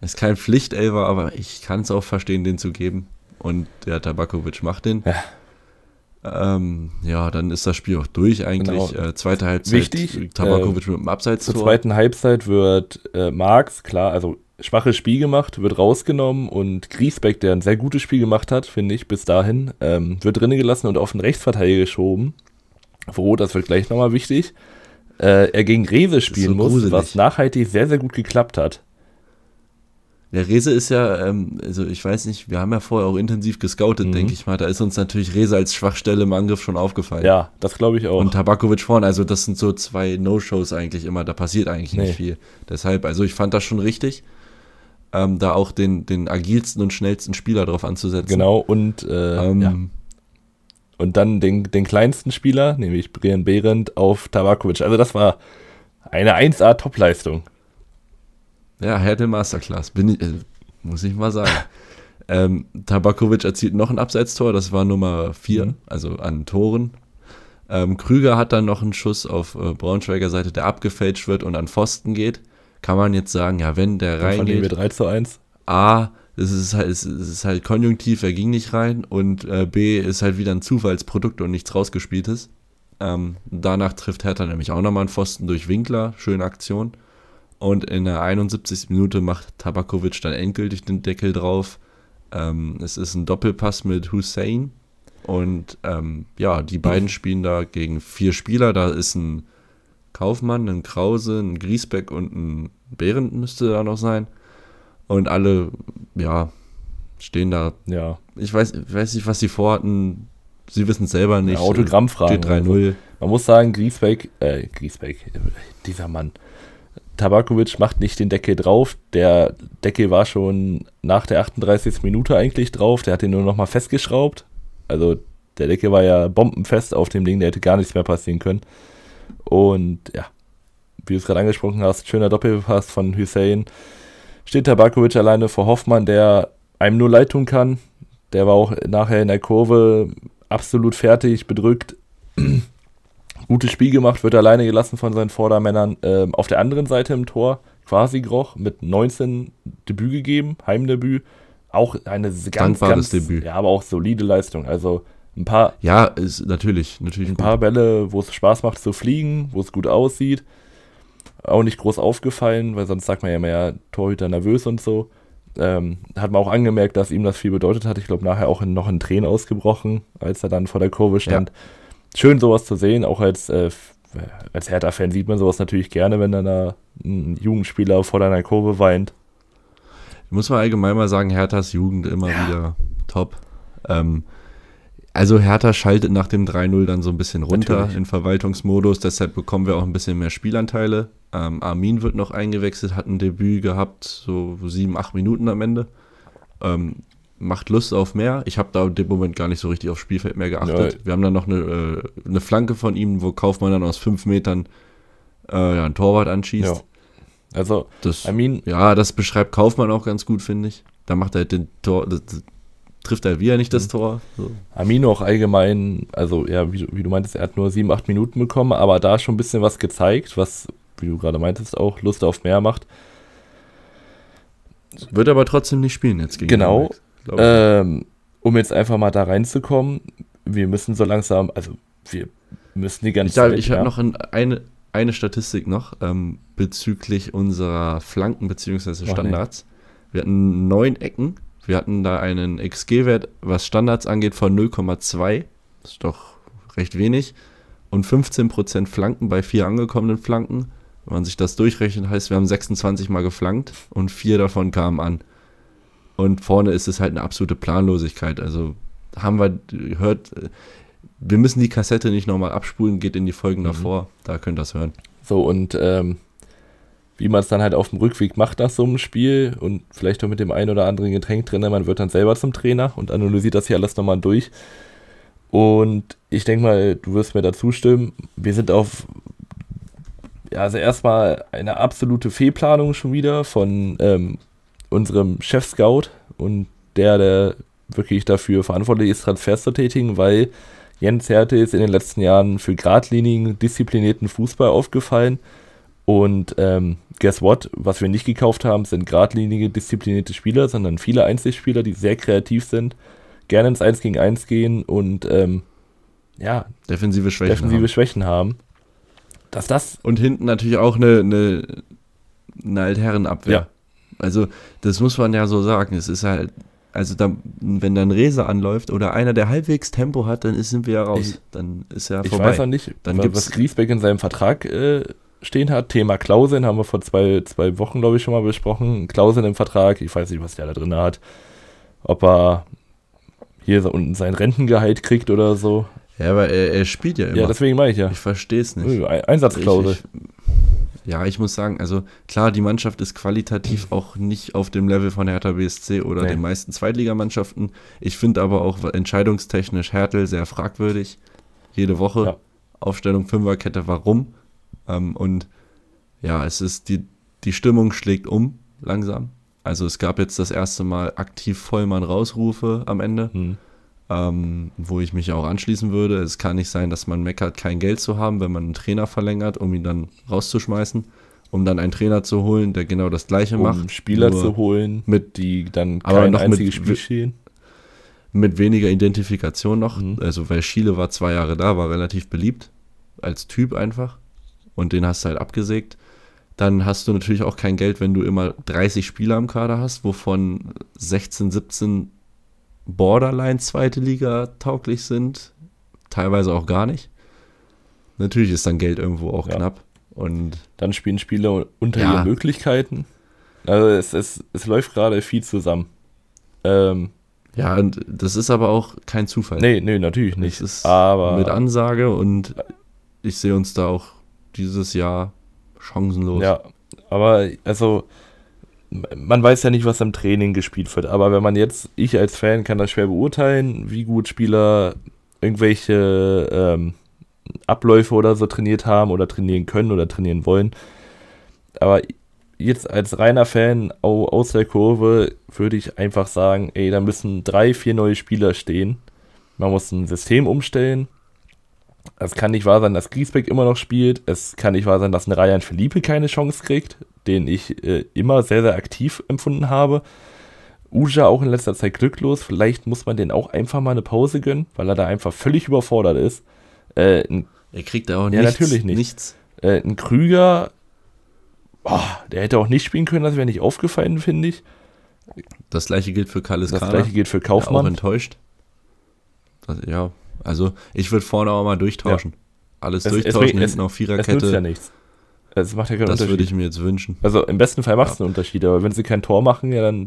Ist kein Pflichtelver, aber ich kann es auch verstehen, den zu geben. Und der Tabakovic macht den. Ja. Ähm, ja, dann ist das Spiel auch durch eigentlich. Genau. Äh, zweite Halbzeit. Wichtig. Tabakovic äh, mit dem Abseits. Zur zweiten Halbzeit wird äh, Marx, klar, also schwaches Spiel gemacht, wird rausgenommen und Griesbeck, der ein sehr gutes Spiel gemacht hat, finde ich, bis dahin, ähm, wird drinnen gelassen und auf den Rechtsverteidiger geschoben. Wo, das wird gleich nochmal wichtig. Äh, er gegen Rese spielen so muss, was nachhaltig sehr, sehr gut geklappt hat. Der Rese ist ja, ähm, also ich weiß nicht, wir haben ja vorher auch intensiv gescoutet, mhm. denke ich mal. Da ist uns natürlich Rese als Schwachstelle im Angriff schon aufgefallen. Ja, das glaube ich auch. Und Tabakovic vorne, also das sind so zwei No-Shows eigentlich immer, da passiert eigentlich nee. nicht viel. Deshalb, also ich fand das schon richtig, ähm, da auch den, den agilsten und schnellsten Spieler drauf anzusetzen. Genau, und äh, ähm, ja. Und dann den, den kleinsten Spieler, nämlich Brian Behrendt, auf Tabakovic. Also das war eine 1A-Top-Leistung. Ja, Härte Masterclass, bin ich, äh, muss ich mal sagen. ähm, Tabakovic erzielt noch ein Abseitstor, das war Nummer 4, mhm. also an Toren. Ähm, Krüger hat dann noch einen Schuss auf äh, Braunschweiger Seite, der abgefälscht wird und an Pfosten geht. Kann man jetzt sagen, ja, wenn der dann reingeht. wir 3 zu 1. A, es ist halt, es ist halt konjunktiv, er ging nicht rein und äh, B ist halt wieder ein Zufallsprodukt und nichts rausgespieltes. Ähm, danach trifft Hertha nämlich auch nochmal einen Pfosten durch Winkler, schöne Aktion. Und in der 71. Minute macht Tabakovic dann endgültig den Deckel drauf. Ähm, es ist ein Doppelpass mit Hussein. Und ähm, ja, die beiden spielen da gegen vier Spieler. Da ist ein Kaufmann, ein Krause, ein Griesbeck und ein Behrendt müsste da noch sein. Und alle, ja, stehen da. Ja. Ich weiß, weiß nicht, was sie vorhatten. Sie wissen es selber nicht. Ja, Autogrammfragen. Steht 3-0. Man muss sagen, Griesbeck, äh, Griesbeck, dieser Mann, Tabakovic macht nicht den Deckel drauf. Der Deckel war schon nach der 38. Minute eigentlich drauf. Der hat ihn nur noch mal festgeschraubt. Also der Deckel war ja bombenfest auf dem Ding. Der hätte gar nichts mehr passieren können. Und ja, wie du es gerade angesprochen hast, schöner Doppelpass von Hussein. Steht Tabakovic alleine vor Hoffmann, der einem nur leid tun kann. Der war auch nachher in der Kurve absolut fertig, bedrückt gutes Spiel gemacht, wird alleine gelassen von seinen Vordermännern. Ähm, auf der anderen Seite im Tor quasi Groch mit 19 Debüt gegeben, Heimdebüt. Auch eine ganz, Dankbares ganz, Debüt. Ja, aber auch solide Leistung. Also ein paar. Ja, ist natürlich, natürlich. Ein gut. paar Bälle, wo es Spaß macht zu fliegen, wo es gut aussieht. Auch nicht groß aufgefallen, weil sonst sagt man ja mehr Torhüter nervös und so. Ähm, hat man auch angemerkt, dass ihm das viel bedeutet hat. Ich glaube, nachher auch in, noch in Tränen ausgebrochen, als er dann vor der Kurve stand. Ja schön, sowas zu sehen. Auch als, äh, als Hertha-Fan sieht man sowas natürlich gerne, wenn dann da ein Jugendspieler vor deiner Kurve weint. Ich muss mal allgemein mal sagen, Herthas Jugend immer ja. wieder top. Ähm, also Hertha schaltet nach dem 3-0 dann so ein bisschen runter Natürlich. in Verwaltungsmodus, deshalb bekommen wir auch ein bisschen mehr Spielanteile. Ähm, Armin wird noch eingewechselt, hat ein Debüt gehabt, so sieben, acht Minuten am Ende. Ähm, macht Lust auf mehr. Ich habe da in dem Moment gar nicht so richtig aufs Spielfeld mehr geachtet. Ja. Wir haben dann noch eine, äh, eine Flanke von ihm, wo Kaufmann dann aus fünf Metern äh, ja, einen Torwart anschießt. Ja. Also, das, I mean, ja, das beschreibt Kaufmann auch ganz gut, finde ich. Da macht er den Tor, das, das, trifft er wieder nicht das mhm. Tor. So. Amino auch allgemein, also ja, wie, wie, du meintest, er hat nur sieben, acht Minuten bekommen, aber da schon ein bisschen was gezeigt, was, wie du gerade meintest, auch Lust auf mehr macht. Wird aber trotzdem nicht spielen jetzt gegen Genau, ähm, um jetzt einfach mal da reinzukommen, wir müssen so langsam, also wir müssen die ganze ich Zeit. Ich habe noch eine, eine Statistik noch ähm, bezüglich unserer Flanken bzw. Standards. Nee. Wir hatten neun Ecken. Wir hatten da einen XG-Wert, was Standards angeht, von 0,2. Das ist doch recht wenig. Und 15% Flanken bei vier angekommenen Flanken. Wenn man sich das durchrechnet, heißt, wir haben 26 Mal geflankt und vier davon kamen an. Und vorne ist es halt eine absolute Planlosigkeit. Also haben wir gehört, wir müssen die Kassette nicht nochmal abspulen, geht in die Folgen mhm. davor, da könnt ihr das hören. So, und ähm, wie man es dann halt auf dem Rückweg macht nach so einem Spiel und vielleicht auch mit dem einen oder anderen Getränk drin. Man wird dann selber zum Trainer und analysiert das hier alles nochmal durch. Und ich denke mal, du wirst mir da zustimmen. Wir sind auf, ja, also erstmal eine absolute Fehlplanung schon wieder von ähm, unserem Chef-Scout und der, der wirklich dafür verantwortlich ist, Transfers zu tätigen, weil Jens Härte ist in den letzten Jahren für geradlinigen, disziplinierten Fußball aufgefallen. Und ähm, guess what? Was wir nicht gekauft haben, sind geradlinige, disziplinierte Spieler, sondern viele Einzelspieler, die sehr kreativ sind, gerne ins 1 gegen 1 gehen und ähm, ja, defensive Schwächen, defensive haben. Schwächen haben. Dass das. Und hinten natürlich auch eine, eine, eine Altherrenabwehr. Ja. Also, das muss man ja so sagen. Es ist halt also da, wenn dann Rese anläuft oder einer, der halbwegs Tempo hat, dann ist, sind wir ja raus. Ich, dann ist ja vorbei. Ich weiß auch nicht, dann was, was Griesbeck in seinem Vertrag äh, stehen hat. Thema Klauseln haben wir vor zwei, zwei Wochen, glaube ich, schon mal besprochen. Klauseln im Vertrag, ich weiß nicht, was der da drin hat. Ob er hier so unten sein Rentengehalt kriegt oder so. Ja, aber er, er spielt ja immer. Ja, deswegen meine ich ja. Ich verstehe es nicht. Einsatzklausel. Ich, ich, ja, ich muss sagen, also klar, die Mannschaft ist qualitativ auch nicht auf dem Level von Hertha BSC oder nee. den meisten Zweitligamannschaften. Ich finde aber auch entscheidungstechnisch Hertel sehr fragwürdig. Jede Woche ja. Aufstellung Fünferkette, warum? Ähm, und ja, es ist die, die Stimmung schlägt um langsam. Also es gab jetzt das erste Mal aktiv Vollmann rausrufe am Ende. Hm ähm, wo ich mich auch anschließen würde. Es kann nicht sein, dass man meckert, kein Geld zu haben, wenn man einen Trainer verlängert, um ihn dann rauszuschmeißen, um dann einen Trainer zu holen, der genau das Gleiche um macht. Spieler zu holen, mit die dann kein noch einziges mit, Spiel stehen. Mit weniger Identifikation noch. Mhm. Also, weil Schiele war zwei Jahre da, war relativ beliebt als Typ einfach. Und den hast du halt abgesägt. Dann hast du natürlich auch kein Geld, wenn du immer 30 Spieler im Kader hast, wovon 16, 17 Borderline zweite Liga tauglich sind, teilweise auch gar nicht. Natürlich ist dann Geld irgendwo auch ja. knapp. Und dann spielen Spieler unter ja. ihren Möglichkeiten. Also es, es, es läuft gerade viel zusammen. Ähm, ja, und das ist aber auch kein Zufall. Nee, nee, natürlich nicht. Es ist aber mit Ansage und ich sehe uns da auch dieses Jahr chancenlos. Ja, aber also man weiß ja nicht, was im Training gespielt wird, aber wenn man jetzt, ich als Fan kann das schwer beurteilen, wie gut Spieler irgendwelche ähm, Abläufe oder so trainiert haben oder trainieren können oder trainieren wollen. Aber jetzt als reiner Fan aus der Kurve würde ich einfach sagen, ey, da müssen drei, vier neue Spieler stehen. Man muss ein System umstellen. Es kann nicht wahr sein, dass Griesbeck immer noch spielt. Es kann nicht wahr sein, dass ein Ryan Felipe keine Chance kriegt den ich äh, immer sehr, sehr aktiv empfunden habe. Uja auch in letzter Zeit glücklos. Vielleicht muss man den auch einfach mal eine Pause gönnen, weil er da einfach völlig überfordert ist. Äh, ein, er kriegt auch ja, nichts. natürlich nicht. nichts. Äh, ein Krüger, oh, der hätte auch nicht spielen können, das wäre nicht aufgefallen, finde ich. Das gleiche gilt für Kallis Das gleiche gilt für Kaufmann. Auch enttäuscht. Das, ja, also ich würde vorne auch mal durchtauschen. Ja. Alles es, durchtauschen, es, hinten auf Viererkette. Es nützt ja nichts. Das macht ja keinen das Unterschied. Das würde ich mir jetzt wünschen. Also im besten Fall macht es ja. einen Unterschied, aber wenn sie kein Tor machen, ja dann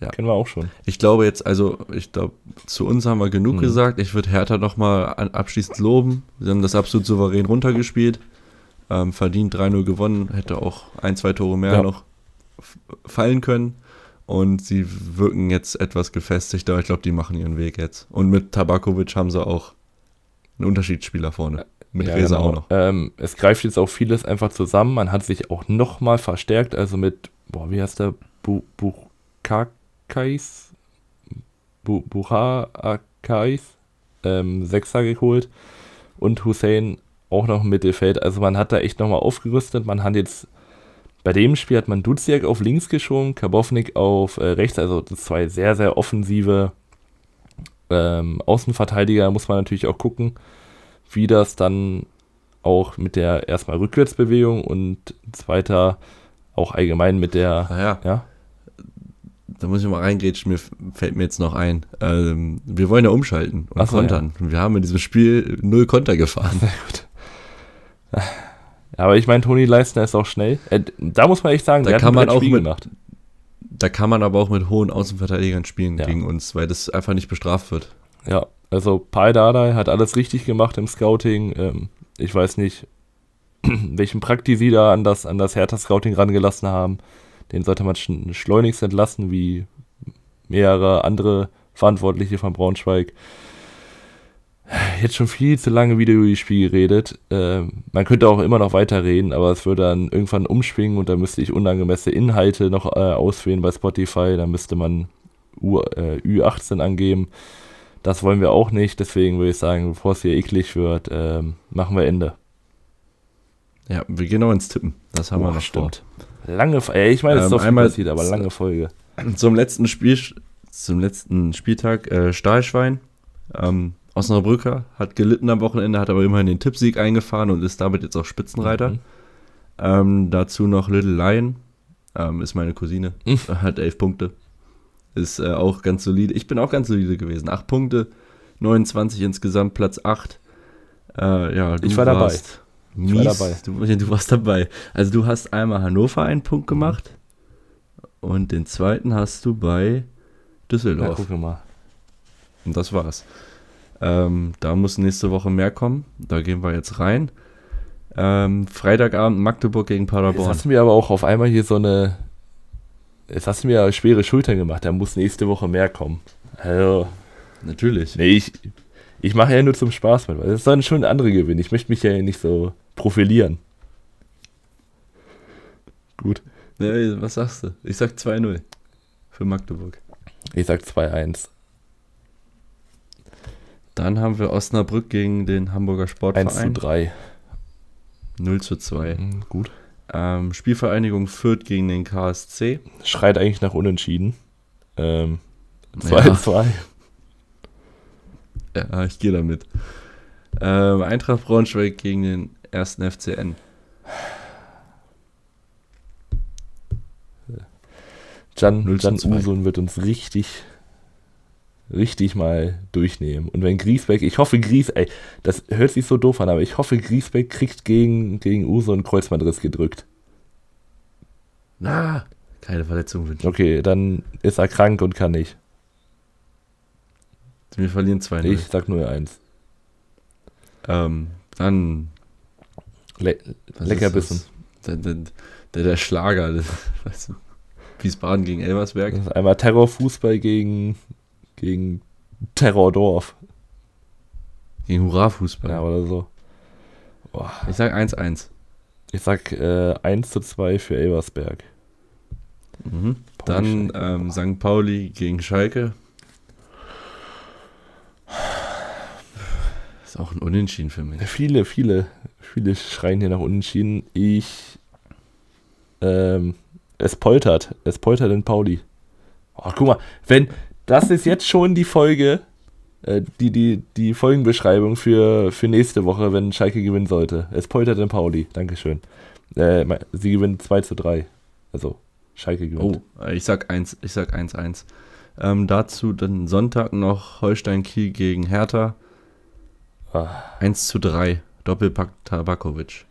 ja. kennen wir auch schon. Ich glaube jetzt, also ich glaube, zu uns haben wir genug mhm. gesagt. Ich würde Hertha nochmal abschließend loben. Sie haben das absolut souverän runtergespielt. Ähm, verdient 3-0 gewonnen, hätte auch ein, zwei Tore mehr ja. noch fallen können. Und sie wirken jetzt etwas gefestigter. Ich glaube, die machen ihren Weg jetzt. Und mit Tabakovic haben sie auch einen Unterschiedsspieler vorne. Mit ja, Reza genau. auch noch. Ähm, es greift jetzt auch vieles einfach zusammen. Man hat sich auch nochmal verstärkt, also mit, boah, wie heißt der? Bu Buchakais? Bu Buchakais? Ähm, Sechser geholt. Und Hussein auch noch im Mittelfeld. Also man hat da echt nochmal aufgerüstet. Man hat jetzt bei dem Spiel hat man Duziak auf links geschoben, Karbovnik auf äh, rechts, also zwei sehr, sehr offensive ähm, Außenverteidiger, muss man natürlich auch gucken wie das dann auch mit der erstmal Rückwärtsbewegung und zweiter auch allgemein mit der. Naja. Ja? Da muss ich mal reingrätschen, mir fällt mir jetzt noch ein. Ähm, wir wollen ja umschalten und so, kontern. Ja. Wir haben in diesem Spiel null Konter gefahren. Sehr gut. Aber ich meine, Toni Leistner ist auch schnell. Äh, da muss man echt sagen, da der kann hat man auch Spiel mit, gemacht. Da kann man aber auch mit hohen Außenverteidigern spielen ja. gegen uns, weil das einfach nicht bestraft wird. Ja, also Pai Dardai hat alles richtig gemacht im Scouting. Ähm, ich weiß nicht, welchen Prakti sie da an das, an das Hertha-Scouting rangelassen haben. Den sollte man schleunigst entlassen, wie mehrere andere Verantwortliche von Braunschweig. Jetzt schon viel zu lange wieder über das Spiel geredet. Äh, man könnte auch immer noch weiterreden, aber es würde dann irgendwann umschwingen und da müsste ich unangemessene Inhalte noch äh, auswählen bei Spotify. Da müsste man U, äh, Ü18 angeben. Das wollen wir auch nicht, deswegen würde ich sagen, bevor es hier eklig wird, ähm, machen wir Ende. Ja, wir gehen noch ins Tippen. Das haben Boah, wir noch stimmt. Vor. Lange, ey, ich meine, es ähm, ist doch einmal passiert, aber lange Folge. Zum letzten Spiel, zum letzten Spieltag äh, Stahlschwein. Ähm, Osnabrücker hat gelitten am Wochenende, hat aber immerhin den Tippsieg eingefahren und ist damit jetzt auch Spitzenreiter. Mhm. Ähm, dazu noch Little Lion, ähm, ist meine Cousine, mhm. hat elf Punkte. Ist äh, auch ganz solide. Ich bin auch ganz solide gewesen. Acht Punkte, 29 insgesamt, Platz 8. Äh, ja, ich war dabei. Mies. Ich war dabei. Du, du, warst dabei. Also du hast einmal Hannover einen Punkt gemacht und den zweiten hast du bei Düsseldorf. Ja, guck mal. Und das war's. Ähm, da muss nächste Woche mehr kommen. Da gehen wir jetzt rein. Ähm, Freitagabend Magdeburg gegen Paderborn. Jetzt hast du mir aber auch auf einmal hier so eine. Jetzt hast du mir schwere Schultern gemacht. Da muss nächste Woche mehr kommen. Also. Natürlich. Nee, ich, ich mache ja nur zum Spaß mit. Das sollen schon andere gewinnen. Ich möchte mich ja nicht so profilieren. Gut. Ja, was sagst du? Ich sag 2-0 für Magdeburg. Ich sag 2-1. Dann haben wir Osnabrück gegen den Hamburger Sportverein. 1 zu 3. 0 zu 2. Mhm, gut. Ähm, Spielvereinigung Fürth gegen den KSC. Schreit eigentlich nach Unentschieden. Ähm, 2 zu 2. Ja, ich gehe damit. Ähm, Eintracht Braunschweig gegen den ersten FCN. Jan, Jan Usun wird uns richtig richtig mal durchnehmen. Und wenn Griesbeck, ich hoffe Griesbeck, das hört sich so doof an, aber ich hoffe Griesbeck kriegt gegen, gegen Uso einen Kreuzbandriss gedrückt. Na, keine Verletzung wünschen. Okay, dann ist er krank und kann nicht. Wir verlieren 2 Ich sag nur 1. Ähm, dann Le Leckerbissen. Der, der, der, der Schlager, das, weißt du, Wiesbaden gegen Elversberg. Einmal Terrorfußball gegen gegen Terrordorf. Gegen Hurra-Fußball. Ja, oder so. Boah. Ich sag 1-1. Ich sag äh, 1 zu 2 für Elversberg. Mhm. Dann ähm, St. Pauli gegen Schalke. Ist auch ein Unentschieden für mich. Viele, viele, viele schreien hier nach Unentschieden. Ich. Ähm, es poltert. Es poltert in Pauli. Oh, guck mal, wenn, das ist jetzt schon die Folge, äh, die, die, die Folgenbeschreibung für, für nächste Woche, wenn Schalke gewinnen sollte. Es poltert in Pauli. Dankeschön. Äh, sie gewinnen 2 zu 3. Also, Schalke gewinnt. Oh, ich sag 1, ich sag 1-1. Ähm, dazu dann Sonntag noch Holstein Kiel gegen Hertha. Ah. 1 zu 3. Doppelpack Tabakovic.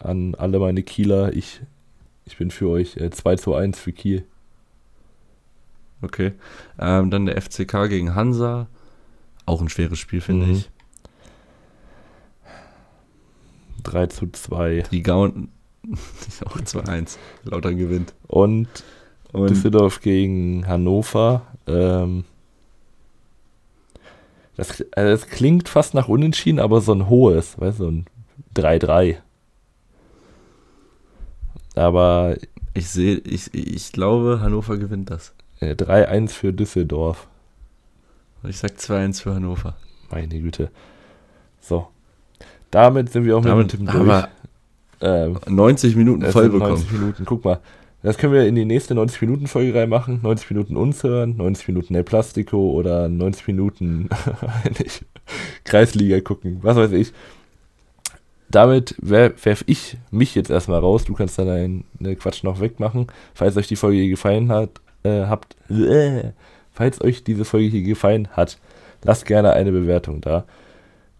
An alle meine Kieler, ich, ich bin für euch äh, 2 zu 1 für Kiel. Okay. Ähm, dann der FCK gegen Hansa. Auch ein schweres Spiel, finde mhm. ich. 3 zu 2. Die Gauen. auch 2-1. Lauter gewinnt. Und, Und Düsseldorf gegen Hannover. Ähm, das, also das klingt fast nach Unentschieden, aber so ein hohes, weißt du, so ein 3-3. Aber. Ich sehe, ich, ich glaube, Hannover gewinnt das. 3-1 äh, für Düsseldorf. Ich sag 2-1 für Hannover. Meine Güte. So. Damit sind wir auch Damit mit dem Tippen durch. Ähm, 90 Minuten voll bekommen. 90 Minuten. Guck mal. Das können wir in die nächste 90 Minuten Folge reinmachen. 90 Minuten uns hören, 90 Minuten El Plastico oder 90 Minuten Kreisliga gucken. Was weiß ich. Damit werfe ich mich jetzt erstmal raus. Du kannst dann deinen Quatsch noch wegmachen. Falls euch die Folge gefallen hat, äh, habt, äh, falls euch diese Folge hier gefallen hat, lasst gerne eine Bewertung da.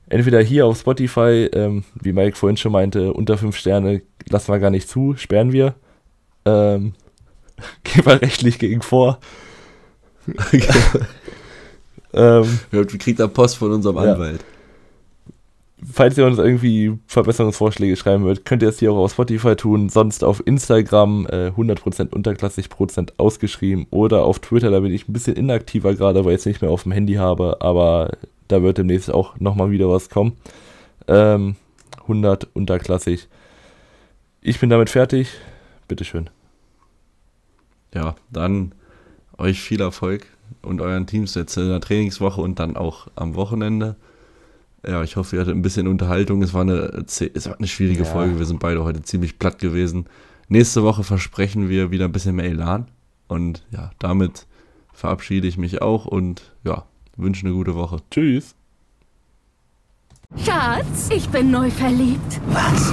Entweder hier auf Spotify, ähm, wie Mike vorhin schon meinte, unter 5 Sterne lassen wir gar nicht zu, sperren wir. Ähm, gehen wir rechtlich gegen vor. ähm, wir kriegen da Post von unserem Anwalt. Falls ihr uns irgendwie Verbesserungsvorschläge schreiben wollt, könnt ihr es hier auch auf Spotify tun, sonst auf Instagram äh, 100% unterklassig Prozent ausgeschrieben oder auf Twitter, da bin ich ein bisschen inaktiver gerade, weil ich es nicht mehr auf dem Handy habe, aber da wird demnächst auch nochmal wieder was kommen. Ähm, 100 unterklassig. Ich bin damit fertig. Bitteschön. Ja, dann euch viel Erfolg und euren Teams jetzt in der Trainingswoche und dann auch am Wochenende. Ja, ich hoffe, ihr hattet ein bisschen Unterhaltung. Es war eine, es war eine schwierige ja. Folge. Wir sind beide heute ziemlich platt gewesen. Nächste Woche versprechen wir wieder ein bisschen mehr Elan. Und ja, damit verabschiede ich mich auch und ja, wünsche eine gute Woche. Tschüss. Schatz, ich bin neu verliebt. Was?